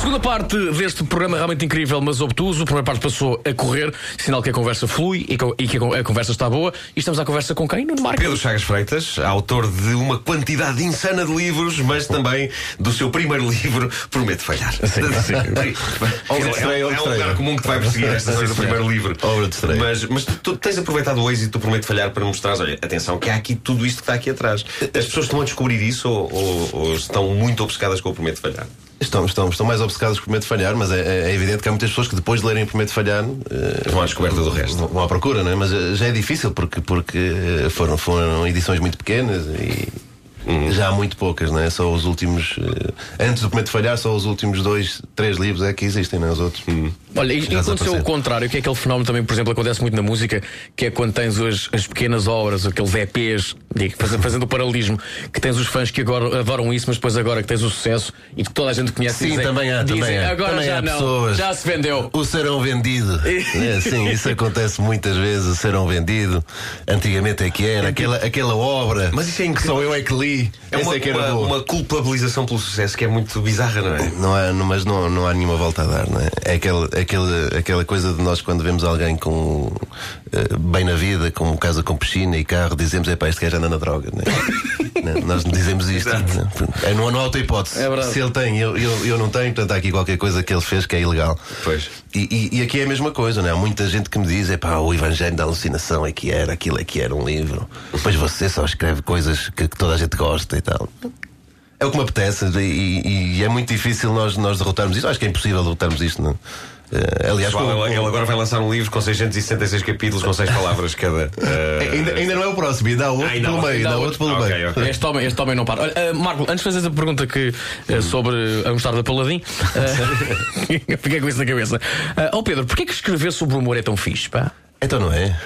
Segunda parte deste programa realmente incrível, mas obtuso. A primeira parte passou a correr, sinal que a conversa flui e que, a conversa está boa. E estamos à conversa com quem? Nuno Marco. Pedro Chagas Freitas, autor de uma quantidade insana de livros, mas também do seu primeiro livro, Prometo Falhar. Sim, sim. Obra de estreia, é, é um lugar comum que te vai perseguir esta história do primeiro livro. Obra de estreia. Mas, mas tu, tu tens aproveitado o êxito do Prometo Falhar para mostrar, olha, atenção, que há aqui tudo isto que está aqui atrás. As pessoas estão a descobrir isso ou, ou- ou estão muito obcecadas com o Prometo Falhar? Estão, estão, estão mais obcecados com o Prometo Falhar, mas é, é evidente que há muitas pessoas que depois de lerem o Prometo Falhar eh, vão à descoberta do resto. Vão, vão à procura, não é? Mas eh, já é difícil porque, porque eh, foram, foram edições muito pequenas e já há muito poucas, não é? Só os últimos. eh, antes do Prometo Falhar, só os últimos dois, três livros é que existem, não é? Os outros. Olha, e aconteceu o contrário, que é aquele fenómeno também, por exemplo, acontece muito na música, que é quando tens as, as pequenas obras, aqueles EPs, digo, fazendo o paralelismo, que tens os fãs que agora adoram isso, mas depois agora que tens o sucesso e que toda a gente conhece Sim, dizem, também há, dizem, também há. agora Também já há não, pessoas. já se vendeu. O serão vendido. é, sim, isso acontece muitas vezes, o serão vendido. Antigamente é que era, aquela, aquela obra Mas isso é que incrível. só eu é que li. É Essa uma, é era uma- boa. uma culpabilização pelo sucesso que é muito bizarra, não é? Não há, não- mas não, não há nenhuma volta a dar, não é? É aquele, aquele, aquela coisa de nós, quando vemos alguém com eh, bem na vida, com casa com piscina e carro, dizemos: é pá, este gajo anda na droga, não é? Não, nós dizemos isto. É, não, não há outra hipótese. É. Se ele tem, eu, eu, eu não tenho, portanto há aqui qualquer coisa que ele fez que é ilegal. Pois. E, e- e aqui é a mesma coisa, não é? Há muita gente que me diz: é pá, o Evangelho da Alucinação é que era, aquilo é que era um livro. Depois você só escreve coisas que, que toda a gente gosta e tal. É o que me apetece e, e- e é muito difícil nós, nós derrotarmos isto. Acho que é impossível derrotarmos isto, não é? aliás, ele, ele agora vai lançar um livro com 666 capítulos, com 6 palavras cada. Eh, ainda, ainda não é o próximo, ainda há outro ainda há pelo meio, ainda há outro pelo outro. meio. Ok, Este homem, este homem não para. Olha, ah, Marco, antes de fazeres a pergunta que, ah, sobre a mostarda Paladin, ah, fiquei com isso na cabeça. Ah, oh Pedro, porquê que escrever sobre o humor é tão fixe, pá? Então não é?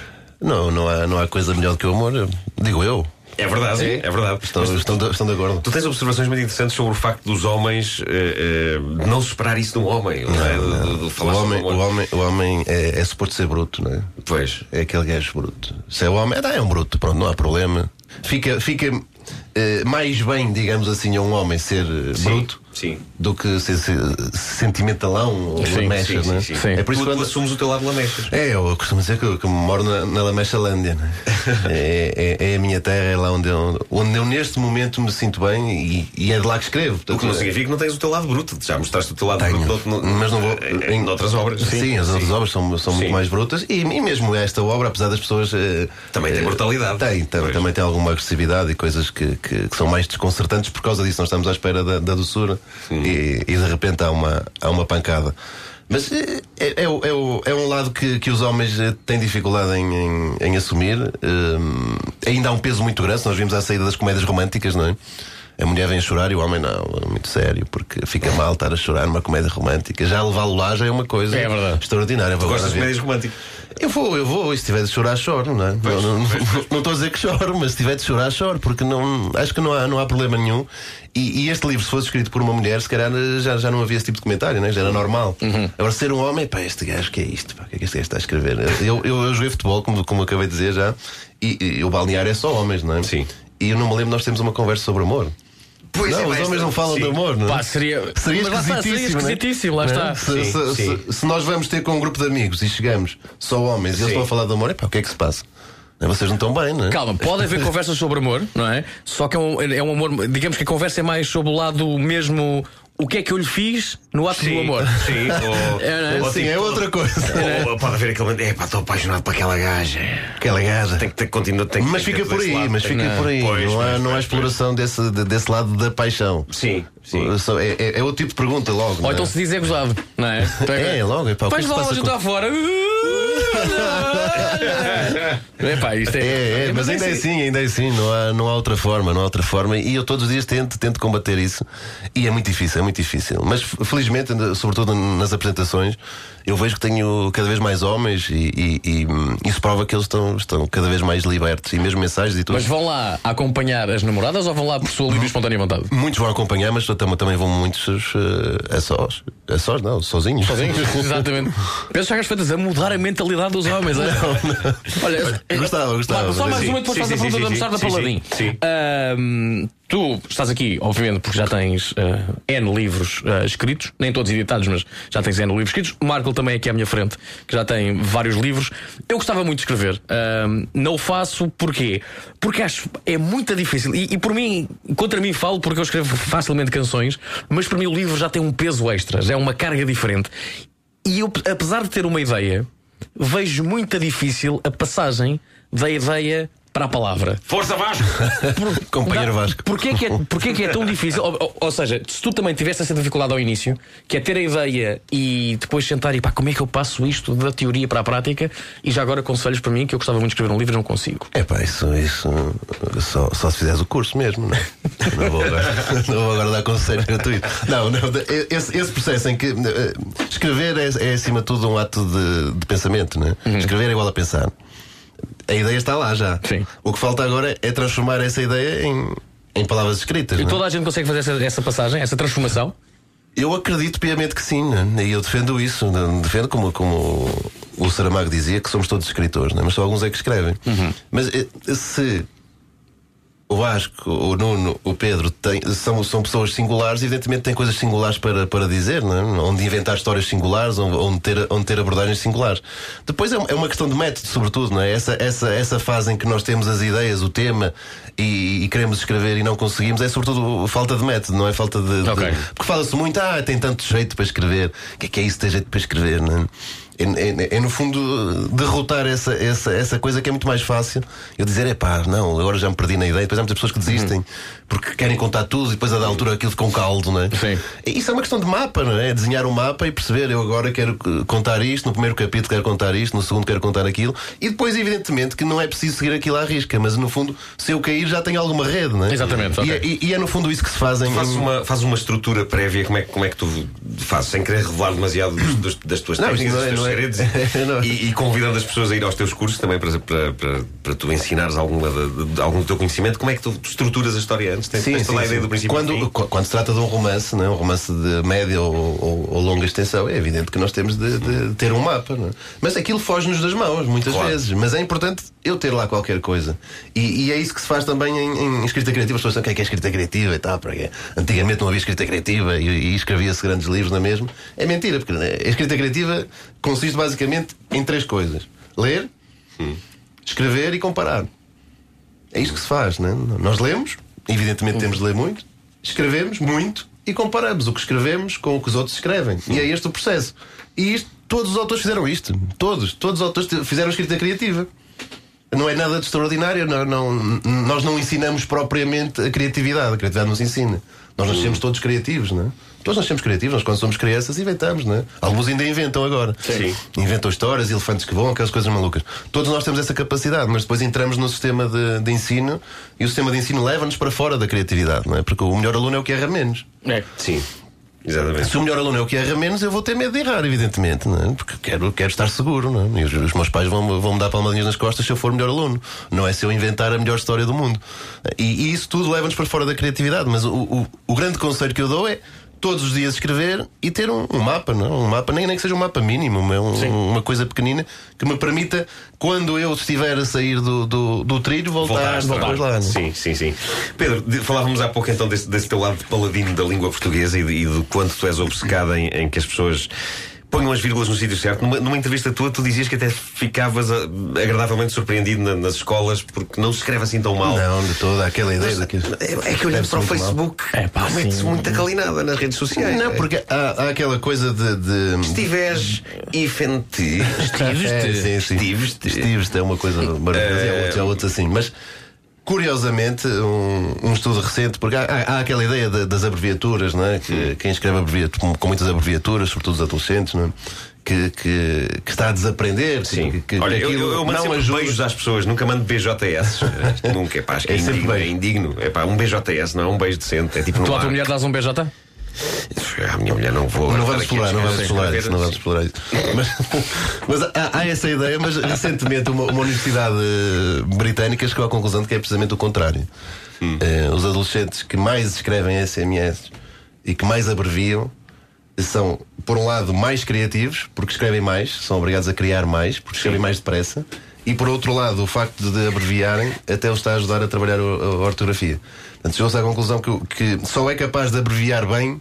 Não, não, há, não há coisa melhor do que o amor, eu- digo eu. É verdade, é, verdade. Estão, Mas estão, de, estão de acordo. Tu tens observações muito interessantes sobre o facto dos homens eh, eh, não isso homem, não, é? De- de- de O falar sobre homem, o o amor. homem, o homem é, é suposto ser bruto, não é? Pois. É aquele gajo bruto. Se é o homem, é, é um bruto, pronto, não há problema. Fica, fica eh, mais bem, digamos assim, a um homem ser eh, bruto Sim. do que ser, ser sentimentalão ou Sim, lamechas, sim, não é? sim, sim. É por isso que tu quando- assumes o teu lado lamechas. É, eu costumo dizer que eu, que moro na, na Lamechalândia, né? é, é, é a minha terra, é lá onde eu, onde eu neste momento me sinto bem e, e é de lá que escrevo. O que Portanto, não significa que não tens o teu lado bruto. Já mostraste o teu lado Tenho. bruto no- mas não vou. em, em outras obras. Sim, as outras obras são, são muito Sim. mais brutas e, e mesmo esta obra, apesar das pessoas. eh, Também tem eh, brutalidade. Tem, tem também tem alguma agressividade e coisas que, que, que são mais desconcertantes por causa disso. Nós estamos à espera da, da doçura e, e de repente há uma, há uma pancada. Mas eh, é, é, é, é um lado que, que os homens eh, têm dificuldade em, em, em assumir. Hum, ainda há um peso muito grande. Nós vimos à saída das comédias românticas, não é? A mulher vem chorar e o homem não, é muito sério, porque fica mal estar a chorar numa comédia romântica. Já levá-lo lá já é uma coisa É extraordinária. Tu Vou gostas de comédias românticas? Eu vou, eu vou, e se tiver de chorar, choro, não é? não, não, não- não estou a dizer que choro, mas se tiver de chorar, choro, porque não, acho que não há, não há problema nenhum. E, e este livro, se fosse escrito por uma mulher, se calhar eh, já, já não havia esse tipo de comentário, né? já era normal. Agora, ser um homem, pá, este gajo, que é isto? Pá, o que é que este gajo está a escrever? Eu, eu, eu joguei futebol, como, como acabei de dizer já, e, e o balneário é só homens, não é? Sim. E eu não me lembro, nós temos uma conversa sobre amor. Pois não, é, os homens não falam sim. de amor, não é? Pá, seria- seria mas lá está, seria esquisitíssimo. não é? esquisitíssimo, lá está. Se, Sim, se- sim. se- se nós vamos ter com um grupo de amigos e chegamos só homens e eles a falar de amor, epá, o que é que se passa? É, Vocês não estão bem, não é? Calma, pode haver conversas sobre amor, não é? Só que é um, é um amor, digamos que a conversa é mais sobre o lado mesmo. O que é que eu lhe fiz no ato do Sim, amor? sim, ou- É, não é? ou Sim, tipo- é outra coisa. Ou pode haver aquele momento, é pá, estou apaixonado por aquela gaja. Aquela gaja. Tem que ter continuo, tem que Mas fica por aí, lado, mas fica que- por aí. Pois, não há, pois, não há pois, exploração desse, de- desse lado da paixão. Sim, sim. É, é, é outro tipo de pergunta logo. Ou não é? então se diz é gozado, não é? É, logo, epá, o que é que se lá com- está fora. Epá, isto é. É, é, mas ainda é assim, ainda é assim, não há, não há outra forma, não há outra forma. E eu todos os dias tento, tento combater isso. E é muito difícil, é muito difícil. Mas felizmente, sobretudo nas apresentações, eu vejo que tenho cada vez mais homens e, e- e, hum, isso prova que eles estão, estão cada vez mais libertos. E mesmo mensagens e tudo. Mas vão lá acompanhar as namoradas ou vão lá por sua livre e espontânea vontade? Muitos vão acompanhar, mas também, também vão muitos eh, a sós. A sós, não, sozinhos. Sozinhos? Exatamente. Penso que as feitas a mudar a mentalidade dos homens. é? Olha, Olha, gostava, gostava. Só mais sim, uma e depois sim, faz a pergunta da sim, Paladin. sim, sim. Tu estás aqui, obviamente, porque já tens ah, N livros ah, escritos, nem todos editados, mas já tens N livros escritos. O Marco também aqui à minha frente, que já tem vários livros. Eu gostava muito de escrever. Ahm, não o faço porquê? Porque acho é muito difícil. E, e por mim, contra mim falo porque eu escrevo facilmente canções, mas para mim o livro já tem um peso extra, já é uma carga diferente. E eu, apesar de ter uma ideia, vejo muito difícil a passagem da ideia para a palavra. Força Vasco! Companheiro Não, Vasco. Porquê que, é, porquê que é tão difícil? Ou, ou- ou seja, se tu também tivesse essa dificuldade ao início, que é ter a ideia e depois sentar e pá, como é que eu passo isto da teoria para a prática? E já agora conselhos para mim que eu gostava muito de escrever um livro e não consigo. É pá, isso, isso só, só se fizeres o curso mesmo, não é? Não vou agora, não vou agora dar conselho gratuito. Não, não, esse, esse processo em que eh, escrever é, é acima de tudo um ato de, de pensamento, não é? Escrever é igual a pensar. A ideia está lá já. Sim. O que falta agora é transformar essa ideia em, em palavras escritas. E não é? toda a gente consegue fazer essa, essa passagem, essa transformação? Eu acredito piamente que sim, né? e eu defendo isso. né? Defendo como, como o Saramago dizia, que somos todos escritores, né? mas só alguns é que escrevem. Mas eh, se o Vasco, o Nuno, o Pedro têm- são, são pessoas singulares, evidentemente têm coisas singulares para, para dizer, não é? onde inventar histórias singulares, onde, onde ter, onde ter abordagens singulares. Depois é, é uma questão de método, sobretudo, não é? essa, essa, essa fase em que nós temos as ideias, o tema e, e queremos escrever e não conseguimos, é sobretudo falta de método, não é falta de. de- Ok. porque fala-se muito, ah, tem tanto jeito para escrever. O que é que é isso, ter jeito para escrever, não é? É, é- é, no fundo derrotar essa, essa, essa coisa que é muito mais fácil. Eu dizer, é pá, não, agora já me perdi na ideia. Depois há muitas pessoas que desistem porque querem contar tudo e depois a da altura aquilo com caldo, não é? Sim. Isso é uma questão de mapa, não é? Desenhar um mapa e perceber, eu agora quero eh, contar isto, no primeiro capítulo quero contar isto, no segundo quero contar aquilo. E depois, evidentemente, que não é preciso seguir aquilo à risca, mas no fundo, se eu cair, já tenho alguma rede, não é? Exatamente, E, é, e- e é no fundo isso que se faz em. Faz em- uma, faz uma estrutura prévia, como é, que- como é que tu fazes, sem querer revelar demasiado dos- dos- das tuas Não, técnicas, isso não é- segredos é. e, e convidando as pessoas a ir aos teus cursos também para, para, para, para tu ensinares alguma, de- algum do teu conhecimento. Como é que tu estruturas a história antes? Tens, tens toda a ideia do princípio Quando, quando se trata de um romance, não é? um romance de média ou, ou- ou longa extensão, é evidente que nós temos de, de ter um mapa. É? Mas aquilo foge-nos das mãos, muitas Claro. vezes. Mas é importante eu ter lá qualquer coisa. E, e é isso que se faz também em, em escrita criativa. As pessoas pensam o que é que é escrita criativa e tal. Para quê? Antigamente não havia escrita criativa e, e escrevia-se grandes livros na mesma. É mentira, porque a escrita criativa consiste basicamente em três coisas: ler, escrever e comparar. É isso que se faz, não é? Nós lemos, evidentemente temos de ler muito, escrevemos muito e comparamos o que escrevemos com o que os outros escrevem. E é este o processo. E isto, todos os autores fizeram isto. Todos. Todos os autores fizeram escrita criativa. Não é nada de extraordinário. Não, não- nós não ensinamos propriamente a criatividade. A criatividade nos ensina. Nós nascemos todos criativos, não é? Todos nascemos criativos. Nós, quando somos crianças, inventamos, não é? Alguns ainda inventam agora. Sim. Inventam histórias, elefantes que voam, aquelas coisas malucas. Todos nós temos essa capacidade, mas depois entramos no sistema de, de ensino e o sistema de ensino leva-nos para fora da criatividade, não é? Porque o melhor aluno é o que erra menos. É. Sim, exatamente. Se o melhor aluno é o que erra menos, eu vou ter medo de errar, evidentemente, não é? Porque quero, quero estar seguro, não é? E os, os meus pais vão, vão me dar palmadinhas nas costas se eu for melhor aluno. Não é se eu inventar a melhor história do mundo. E, e isso tudo leva-nos para fora da criatividade. Mas o, o, o grande conselho que eu dou é. Todos os dias escrever e ter um, um mapa, não? é? Um mapa, nem, nem que seja um mapa mínimo, uma, um- uma coisa pequenina que me permita, quando eu estiver a sair do, do, do trilho, voltar, Voltar, depois lá. é? Sim, sim, sim. Pedro, falávamos há pouco então desse, desse teu lado de paladino da língua portuguesa e, de- e do quanto tu és obcecado em, em que as pessoas ponham as vírgulas no sítio certo. Numa, numa entrevista tua, tu dizias que até ficavas ah, agradavelmente surpreendido na- nas escolas porque não se escreve assim tão mal. Não, de toda aquela ideia de que. É, é que olhando para o Facebook, mete-se muita calinada nas redes sociais. Não, porque há, há aquela coisa de. de... Estives ifente. É, sim, sim. Estives-te. Estives-te é uma coisa maravilhosa, e há outros- há outros assim. Mas, curiosamente, um, um estudo recente, porque há, há- aquela ideia de- das abreviaturas, não é? Que quem escreve abreviaturas, com, com muitas abreviaturas, sobretudo os adolescentes, não é? Que, que, que está a desaprender. Sim. Que, que Olha, eu, aquilo eu, eu mando não ajuda. beijos às pessoas, nunca mando BJS. nunca, é pá, acho que é, É sempre indigno, é beijo. indigno. É pá, um BJS não é um beijo decente, é tipo Tu à tua mulher dás um BJ? A minha mulher não vou. Não vamos explorar, não vamos explorar isso, não vamos explorar isso. Mas, mas há, há essa ideia, mas recentemente uma, uma universidade eh, britânica chegou à conclusão de que é precisamente o contrário. Eh, os adolescentes que mais escrevem SMS e que mais abreviam são, por um lado, mais criativos, porque escrevem mais, são obrigados a criar mais, porque escrevem mais depressa. E por outro lado, o facto de abreviarem até os está a ajudar a trabalhar o- a, ortografia. Portanto, chegou-se à conclusão que, o- que só é capaz de abreviar bem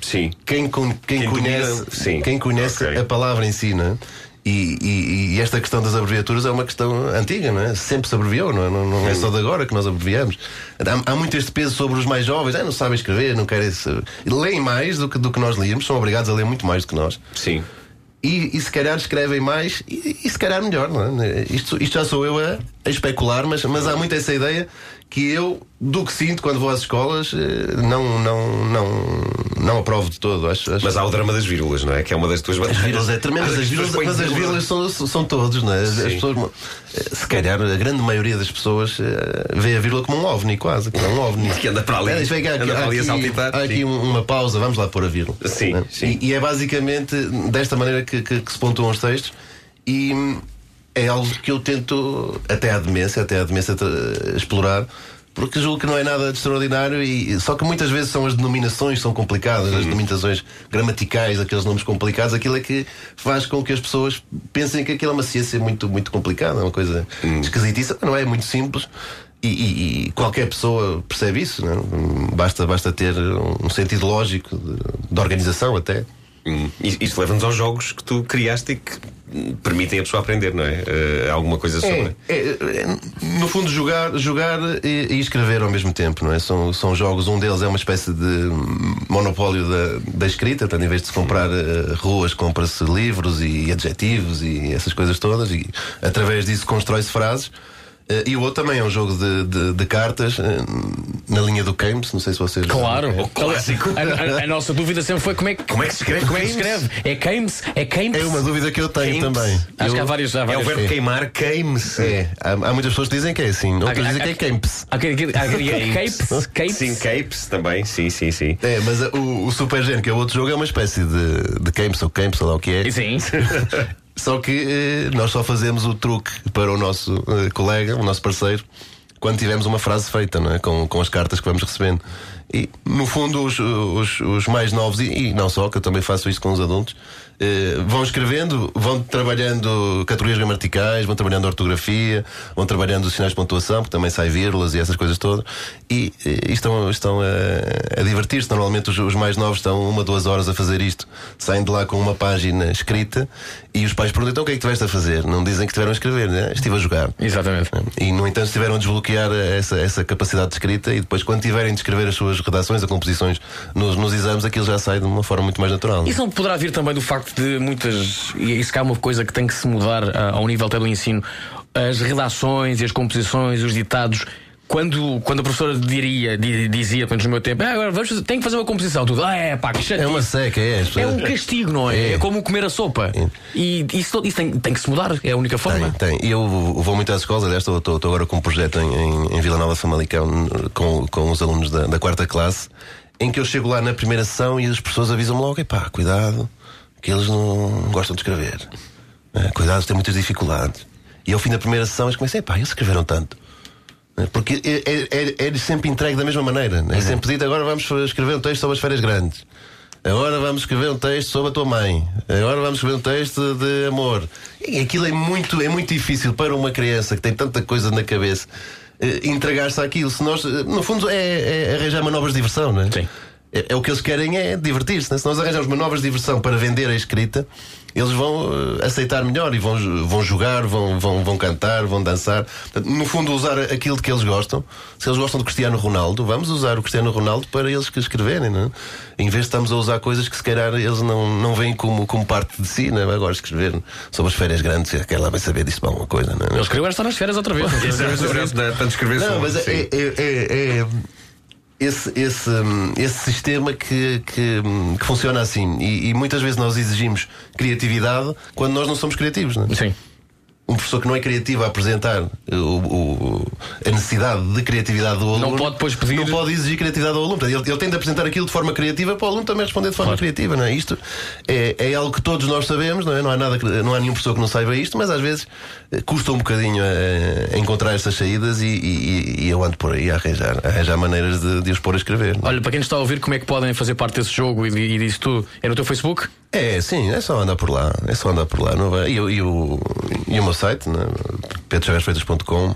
Sim. quem, quem Quem conhece, domina- sim. quem conhece Ok. a palavra em si, não é? E, e- e esta questão das abreviaturas é uma questão antiga, não é? Sempre se abreviou, não é, não, não é só de agora que nós abreviamos. Há, há muito este peso sobre os mais jovens, ah, não sabem escrever, não querem. Leem mais do que, do que nós líamos, são obrigados a ler muito mais do que nós. Sim. E, e se calhar escrevem mais e, e se calhar melhor, é? Isto, isto já sou eu a, a especular, mas, mas há muito essa ideia que eu, do que sinto quando vou às escolas, eh, não, não, não, não aprovo de todo. Acho, acho- Mas há o drama das vírgulas, não é? Que é uma das tuas as vírgulas é tremendo, as vírgulas, põem mas as são, são todos, não é? As, as pessoas, eh, se calhar, a grande maioria das pessoas eh, vê a vírgula como um ovni, quase, que é um ovni. Que anda para ali. É há aqui, Anda para há ali a aqui- saltitar, há aqui sim. um- uma pausa, vamos lá pôr a vírgula. Sim, Né? sim. E, e é basicamente desta maneira que, que- que se pontuam os textos e hum, é algo que eu tento, até à demência, até à demência tra- explorar. Porque julgo que não é nada de extraordinário e só que muitas vezes são as denominações que são complicadas, as denominações gramaticais, aqueles nomes complicados, aquilo é que faz com que as pessoas pensem que aquilo é uma ciência muito, muito complicada, é uma coisa esquisitíssima, não é? É muito simples. E, e- e qualquer pessoa percebe isso, não é? basta, basta ter um sentido lógico de, de organização até. Hum, i- Isto leva-nos aos jogos que tu criaste e que hum, permitem a pessoa aprender, não é? Eh, alguma coisa sobre. É, é, no fundo, jogar, jogar e, e escrever ao mesmo tempo, não é? São, são jogos, um deles é uma espécie de monopólio da, da escrita, portanto, em vez de se comprar eh, ruas, compra-se livros e adjetivos e essas coisas todas, e através disso constrói-se frases. Eh, e o outro também é um jogo de, de- de cartas eh, na linha do Games, não sei se vocês. Claro, O clássico. A, a- a nossa dúvida sempre foi como é que, Como é que se escreve? como é que se Games? escreve? É Games? É Games? É uma dúvida que eu tenho Games. também. Acho Eu- que há vários. Há É o vários verbo queimar, queime-se. É, há, há muitas pessoas que dizem que é assim, outras dizem que é Games. Há Capes? Capes? Sim, capes também, sim, sim, sim. É, mas uh, o, o Super Gen, que é o outro jogo, é uma espécie de, de Games ou Games, sei lá o que é. Sim. Só que eh, nós só fazemos o truque para o nosso eh, colega, o nosso parceiro, quando tivermos uma frase feita, não é? com, com as cartas que vamos recebendo. E, no fundo, os, os, os mais novos, e, e não só, que eu também faço isso com os adultos, eh, vão escrevendo, vão trabalhando categorias gramaticais, vão trabalhando ortografia, vão trabalhando os sinais de pontuação, porque também sai vírgulas e essas coisas todas, e, eh, e estão, estão a, a divertir-se. Normalmente os, os mais novos estão uma, duas horas a fazer isto, saem de lá com uma página escrita, e os pais perguntam: então o que é que tiveste a fazer? Não dizem que estiveram a escrever, né? estive a jogar. Exatamente. E, no entanto, estiveram a desbloquear essa, essa capacidade de escrita e depois, quando tiverem de escrever as suas redações ou composições nos, nos exames, aquilo já sai de uma forma muito mais natural. Isso não poderá vir também do facto de muitas. E isso cá é uma coisa que tem que se mudar ah, ao nível até do ensino. As redações e as composições, os ditados. Quando, quando a professora diria, di- dizia, pelo menos no meu tempo, ah, agora vamos fazer, tem que fazer uma composição, tudo, ah, é pá, que chatice. É uma seca, é. É um castigo, não é? É, como comer a sopa. E isso, isso tem, tem que se mudar, é a única forma. Tem, tem. E eu vou muito às escolas, aliás, estou, estou- estou agora com um projeto em, em, em Vila Nova Famalicão com, com os alunos da, da quarta classe, em que eu chego lá na primeira sessão e as pessoas avisam-me logo: epá, cuidado, que eles não gostam de escrever. Eh, Cuidado, têm muitas dificuldades. E ao fim da primeira sessão eles começam: epá, eles escreveram tanto. Eh, Porque é, é, é, é sempre entregue da mesma maneira. É sempre dito, agora vamos escrever um texto sobre as férias grandes. Agora vamos escrever um texto sobre a tua mãe. Agora vamos escrever um texto de amor. E aquilo é muito, é muito difícil para uma criança que tem tanta coisa na cabeça eh, entregar-se àquilo. Se nós, eh, no fundo, é, é arranjar manobras de diversão, não é? Sim. É, é o que eles querem é divertir-se. né? Se nós arranjarmos manobras de diversão para vender a escrita, eles vão eh, aceitar melhor e vão, vão jogar, vão, vão, vão cantar, vão dançar. Portanto, no fundo, usar aquilo de que eles gostam. Se eles gostam de Cristiano Ronaldo, vamos usar o Cristiano Ronaldo para eles que escreverem, não é? Em vez de estamos a usar coisas que se calhar eles não, não veem como, como parte de si, não é? Agora escrever sobre as férias grandes, quer lá vai saber disso para alguma coisa, não é? Eles queriam estar nas férias outra vez. Tanto escrever Não, mas é, sim. é- é- é esse, esse, hum, esse sistema que, que, hum, que funciona assim. E, e muitas vezes nós exigimos criatividade quando nós não somos criativos, não é? Sim. Um professor que não é criativo a apresentar o- o- a necessidade de criatividade do aluno. Não pode depois pedir- Não pode exigir criatividade ao aluno. Ele, ele tem de apresentar aquilo de forma criativa para o aluno também responder de forma criativa, não é? Isto é, é algo que todos nós sabemos, não é? Não há, nada, não há nenhum professor que não saiba isto, mas às vezes eh, custa um bocadinho a, a encontrar estas saídas e, e- e eu ando por aí a arranjar, a arranjar maneiras de, de os pôr a escrever. não é? Olha, para quem está a ouvir, como é que podem fazer parte desse jogo e, e disso tudo? É no teu Facebook? É, sim, é só andar por lá. É só andar por lá. Não vai? E, e o, e o meu site, né?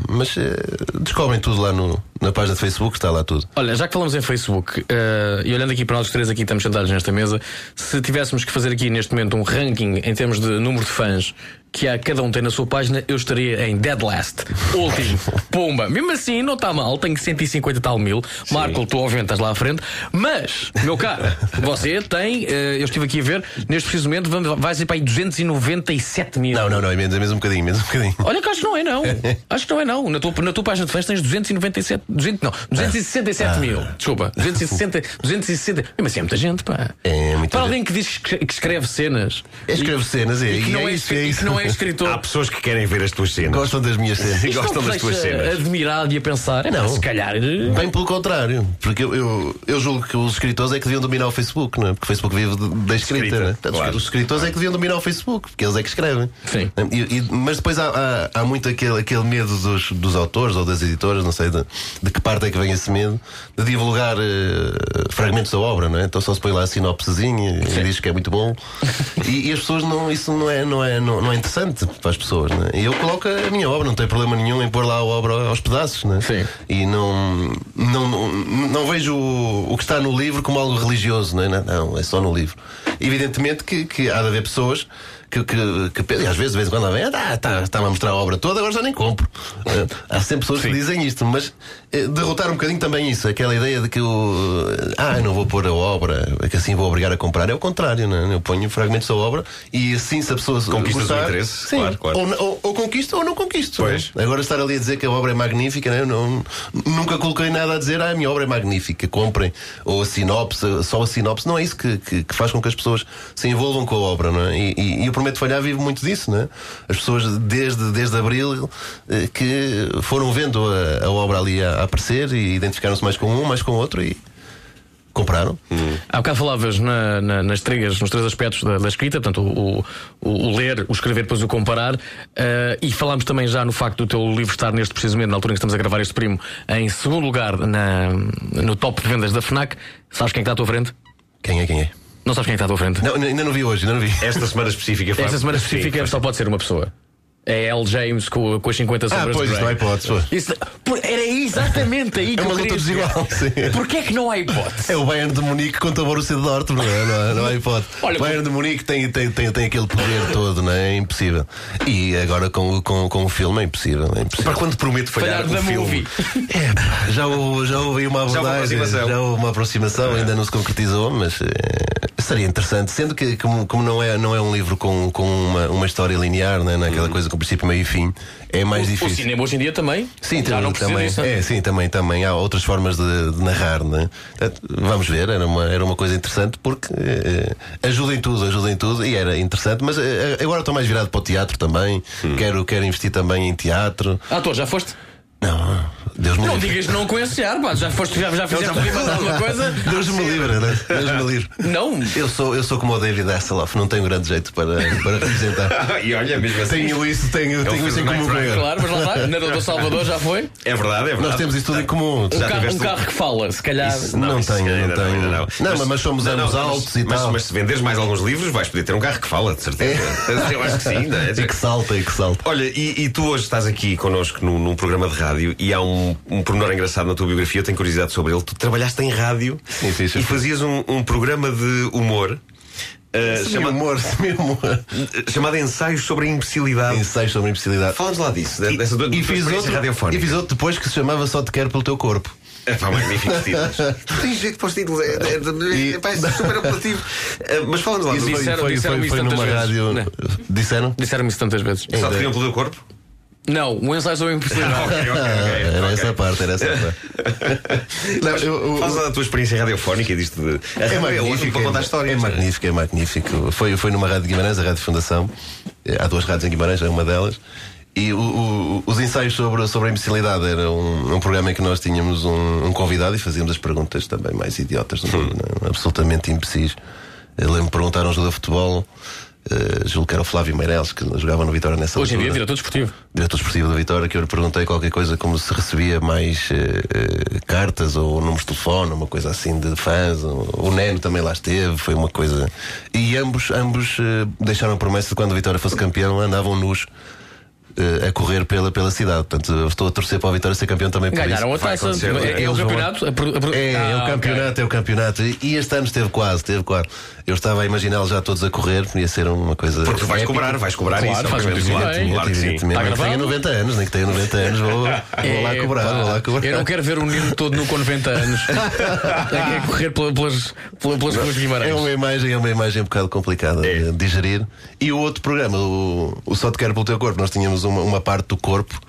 mas eh, descobrem tudo lá no, na página de Facebook, está lá tudo. Olha, já que falamos em Facebook, eh, e olhando aqui para nós três aqui estamos sentados nesta mesa, se tivéssemos que fazer aqui neste momento um ranking em termos de número de fãs que há, cada um tem na sua página, eu estaria em Dead Last. Último. Pumba. Mesmo assim, não está mal, tenho 150 e tal mil. Marco, tu obviamente estás lá à frente. Mas, meu caro, você tem, eh, eu estive aqui a ver, neste preciso momento vamos- vais ir para aí 297 mil. Não, não, não, é menos, é mesmo um bocadinho, menos um bocadinho. Olha que acho que não é não. Acho que não é não. Na tua, na tua página de fãs tens 297, 200, não, 267 Ah. mil. Desculpa, 260, 260. Mesmo assim é muita gente, pá. É muita Para gente. alguém que diz que que escreve cenas. Escreve cenas, é, e que e não é é, isso, é e isso. que não é escritor. Há pessoas que querem ver as tuas cenas. Gostam das minhas cenas. Isto gostam das tuas cenas. admirado e a pensar, não. Não. se calhar. eh, Bem pelo contrário, porque eu, eu, eu julgo que os escritores é que deviam dominar o Facebook, não é? Porque o Facebook vive da escrita, Escrita, não é? Portanto, claro. Os escritores é que deviam dominar o Facebook, porque eles é que escrevem. Sim. E- e- mas depois há, há, há muito aquele, aquele medo dos, dos autores ou das editoras, não sei de, de que parte é que vem esse medo, de divulgar eh, fragmentos da obra, não é? Então só se põe lá a sinopsezinha e diz que é muito bom. e, e as pessoas não, isso não é, não, é, não, não é interessante para as pessoas, não é? E eu coloco a minha obra, não tem problema nenhum em pôr lá a obra aos pedaços, não é? Sim. E não, não, não, não vejo o, o que está no livro como algo religioso, não é? Não, é só no livro. Evidentemente que, que há de haver pessoas que, que, que e às vezes, de vez em quando, vem, ah, tá, tá, está-me a mostrar a obra toda, agora já nem compro. Eh, há sempre pessoas que dizem isto, mas derrotar um bocadinho também isso, aquela ideia de que eu, eh, ah, eu não vou pôr a obra, é que assim vou obrigar a comprar. É o contrário, não é? Eu ponho fragmentos da obra e assim, se a pessoa Conquistas o gostar, interesse, sim, claro, claro. Ou, ou, ou conquisto ou não conquisto. Pois. não é? Agora estar ali a dizer que a obra é magnífica, né? eu não, nunca coloquei nada a dizer, ah, a minha obra é magnífica, comprem. Ou a sinopse, só a sinopse. Não é isso que, que, que faz com que as pessoas se envolvam com a obra, não é? E, e, e o Prometo Falhar vive muito disso, não é? As pessoas, desde, desde abril, eh, que foram vendo a, a obra ali a aparecer e identificaram-se mais com um, mais com outro e compraram. Há bocado falavas na- na- nas três, nos três aspectos da, da escrita, portanto, o, o- o ler, o escrever, depois o comparar, eh, e falámos também já no facto do teu livro estar neste precisamente, na altura em que estamos a gravar este primo, em segundo lugar na- no top de vendas da FNAC. Sabes quem é que está à tua frente? Quem é, quem é? Não sabes quem é que está à tua frente? Não, ainda não vi hoje, ainda não vi. Esta semana específica Esta semana Sim, específica faz- só pode ser uma pessoa. É L. James com, com as 50 Ah, sombras pois, de isso não há Grey. hipótese. Isso- por- era exatamente aí que É uma eu luta desigual, sim. Porquê é que não há hipótese? É o Bayern de Munique contra o Borussia de Dortmund, não é? Não há, não há hipótese. Olha, o Bayern de Munique tem, tem, tem, tem aquele poder todo, não é? É impossível. E agora com, com, com o filme é impossível. É impossível. Para quando prometo falhar, Falhar o filme. movie. É, já, houve, já houve uma abordagem, já houve uma aproximação, ainda não se concretizou, mas eh, seria interessante. Sendo que, como, como não, é, não é um livro com, com uma, uma história linear, né? naquela coisa com princípio, meio e fim, é mais O difícil. cinema hoje em dia também. Sim, já não também. disso. É, sim, também, também. Há outras formas de, de narrar, né? Portanto, Vamos ver, era uma, era uma coisa interessante porque eh, ajuda em tudo, ajuda em tudo e era interessante, mas eh, agora estou mais virado para o teatro também. Quero, quero investir também em teatro. Ator, já foste? Não, Deus me Não livre. digas não com esse ar, pá. Já, foste, já, já fizeste alguma coisa? Deus me livre, né? Deus me livre. Não. Eu sou, eu sou como o David Hasselhoff, não tenho grande jeito para, para representar. e olha, mesmo assim. Tenho isso, tenho, É tenho isso em comum com ele. Claro, mas lá está. Na do Salvador já foi. É verdade, é verdade. Nós temos isso tudo em comum. Um, Já carro, um carro que fala, se calhar. Isso, Não isso tenho, ainda não tenho. ainda Não, mas somos ambos altos mas, e mas, tal. Mas se venderes mais alguns livros, vais poder ter um carro que fala, de certeza. Eu acho que sim. não é? E que salta, e que salta. Olha, e, e tu hoje estás aqui connosco num, num programa de rádio e há um, um pormenor engraçado na tua biografia, eu tenho curiosidade sobre ele. Tu trabalhaste em rádio Sim, sim, sim. e fazias um, um programa de humor. eh, chama- Semi-humor, semi-humor. chamado Ensaios sobre a Imbecilidade. Ensaios sobre a imbecilidade. Fala-nos lá disso, de- dessa E fiz, outro, radiofónica. e fiz outro depois que se chamava Só Te Quero Pelo Teu Corpo. É pá, magníficos títulos. Tu tens jeito para os títulos, é, é, é, é, pá, é super apelativo. Eh, Mas falando lá Isso do. foi, disseram- foi, disseram foi, isso foi tantas numa vezes. rádio. Disseram? Disseram-me isso tantas vezes. Só te queriam pelo teu corpo? Não, um ensaio sobre a impossibilidade. Ok, ok, ok. Era ok. essa a parte, era essa a parte. Não, eu- eu- Faz a tua experiência radiofónica e disto de. É ótimo magnífico, para contar é, histórias. é magnífico, é magnífico. Foi, foi numa rádio de Guimarães, a Rádio Fundação. Eh, Há duas rádios em Guimarães, é uma delas. E o- o- os ensaios sobre, sobre a imbecilidade era um, um programa em que nós tínhamos um, um convidado e fazíamos as perguntas também mais idiotas, Hum. não- absolutamente imbecis. Eu lembro-me de perguntar a um jogador de futebol, eh, julgo que era o Flávio Meireles, que jogava no Vitória nessa Hoje em dia, altura diretor desportivo. diretor esportivo da Vitória, que eu lhe perguntei qualquer coisa como se recebia mais eh, cartas ou números de telefone, uma coisa assim de fãs. O, Neno também lá esteve, foi uma coisa. E ambos, ambos eh, deixaram a promessa de quando a Vitória fosse campeão, andavam nus. Eh, a correr pela, pela cidade, portanto estou a torcer para a Vitória ser campeão também por Ganharam a isso. taça. é? É, é o campeonato? A pro- a pro- É, é o campeonato, é o campeonato. E, este ano esteve quase, esteve quase. Eu estava a imaginá-los já todos a correr, ia ser uma coisa. Porque tu vais épica. cobrar, vais cobrar Claro, isso. faz obviamente. muito claro, claro que sim. Evidentemente, nem que tenha gravado? 90 anos, nem que tenha 90 anos, vou, vou lá É, cobrar, pá, vou lá cobrar. Eu não quero ver um menino todo nu com 90 anos. é, é correr pela- pelas, pela- pelas ruas de Guimarães. É uma imagem, é uma imagem um bocado complicada de digerir. E o outro programa, o, o Só Te Quero Pelo Teu Corpo, nós tínhamos uma, uma parte do corpo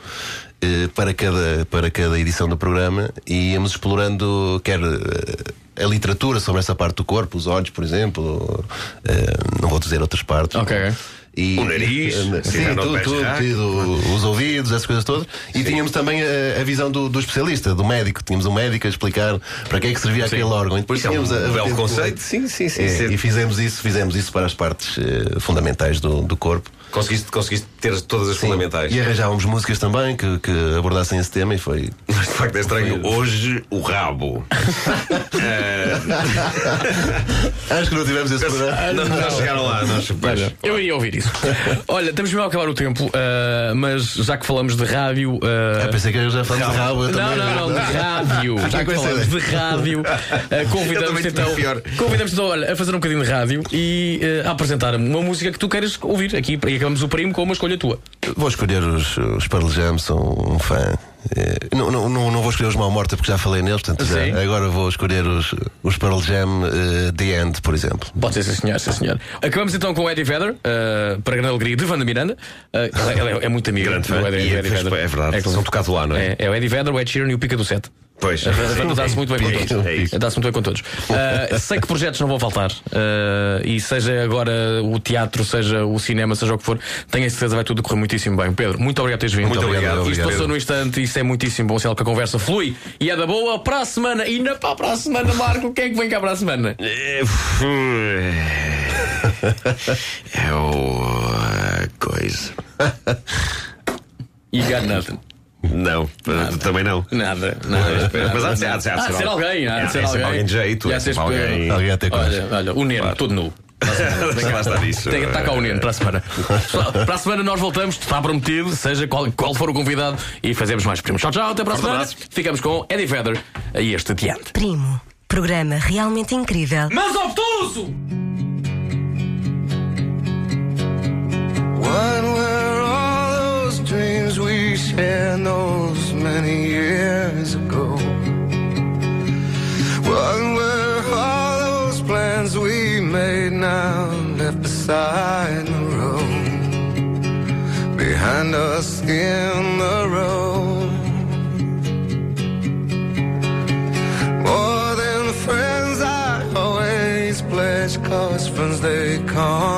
eh, para, cada, para cada edição do programa e íamos explorando quer eh, a literatura sobre essa parte do corpo, os olhos, por exemplo, eh, não vou dizer outras partes. Ok. E, O nariz, sim, não tudo, tudo, tudo, os ouvidos, essas coisas todas. E tínhamos também a, a visão do, do especialista, do médico. Tínhamos um médico a explicar para que é que servia aquele órgão. E depois Isso é um tínhamos a, a belo conceito. Sim, sim, sim. é, sim. e fizemos isso, fizemos isso para as partes eh, fundamentais do, do corpo. Conseguiste, conseguiste ter todas as fundamentais. E arranjávamos músicas também que, que abordassem esse tema e foi. Mas de facto é estranho. Hoje, o rabo. Eh, Acho que não tivemos esse programa. não, não chegaram lá. Nós, eu iria ouvir isso. Olha, estamos mesmo a acabar o tempo, ah, mas já que falamos de rádio. ah, Eu pensei que já falamos de eu Não, não, não, de rádio. Já que falamos de rádio, ah, Eu convidamos então, convidamos então olha, a fazer um bocadinho de rádio e ah, a apresentar uma música que tu queiras ouvir aqui. E acabamos o primo com uma escolha tua. Vou escolher os, os Pearl Jam, sou um fã. Eh, não, não, não, não vou escolher os Mal Morta porque já falei neles, portanto já- agora vou escolher os, os Pearl Jam eh, The End, por exemplo. Pode ser, sim senhor, sim senhor. Acabamos então com o Eddie Vedder, ah, para a grande alegria de Wanda Miranda. Ah, ela, ela é, é muito amiga Grande do. Eddie, é, Eddie Vedder. é verdade. claro. São tocados lá, não é? É, é o Eddie Vedder, o Ed Sheeran e o Pica do Sete. Pois. A Wanda dá-se muito bem com É todos. é. Dá-se muito bem com todos. Ah, sei que projetos não vão faltar. Ah, e seja agora o teatro, seja o cinema, seja o que for, tenho a certeza que vai tudo correr muitíssimo bem. Pedro, muito obrigado por teres vindo. Muito obrigado, Isto obrigado. passou no instante, isso é muitíssimo bom sinal que a conversa flui e é da boa para a semana. E na pá, para a semana, Marco, quem é que vem cá para a semana? É, é o. coisa. You got nothing. Não, também não. Nada, nada. Mas- mas há de ser- há de ser- há de Há de ser alguém, há de ser alguém. alguém de jeito, E há de ser alguém- Alguém até Olha, olha, o Neno, todo nu. Tem que estar cá o Neno para a semana. Para a semana nós voltamos, está prometido, seja qual, qual for o convidado, e fazemos mais primos. Tchau, tchau, até para a semana. abraço. Ficamos com Eddie Vedder e este diante. Primo. Programa realmente incrível. Mas obtuso! What shared those many years ago? What were all those plans we made now left beside the road? Behind us in the road. More than friends, I always pledge, cause friends they come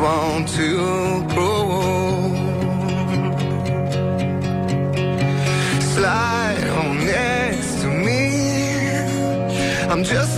want to grow. Slide on next to me. I'm just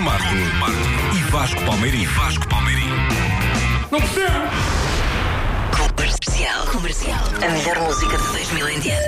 Nuno Marco, Marco e Vasco Palmeirim. Vasco Palmeirim. Não percebo! Comercial. Comercial. A melhor música de 2010.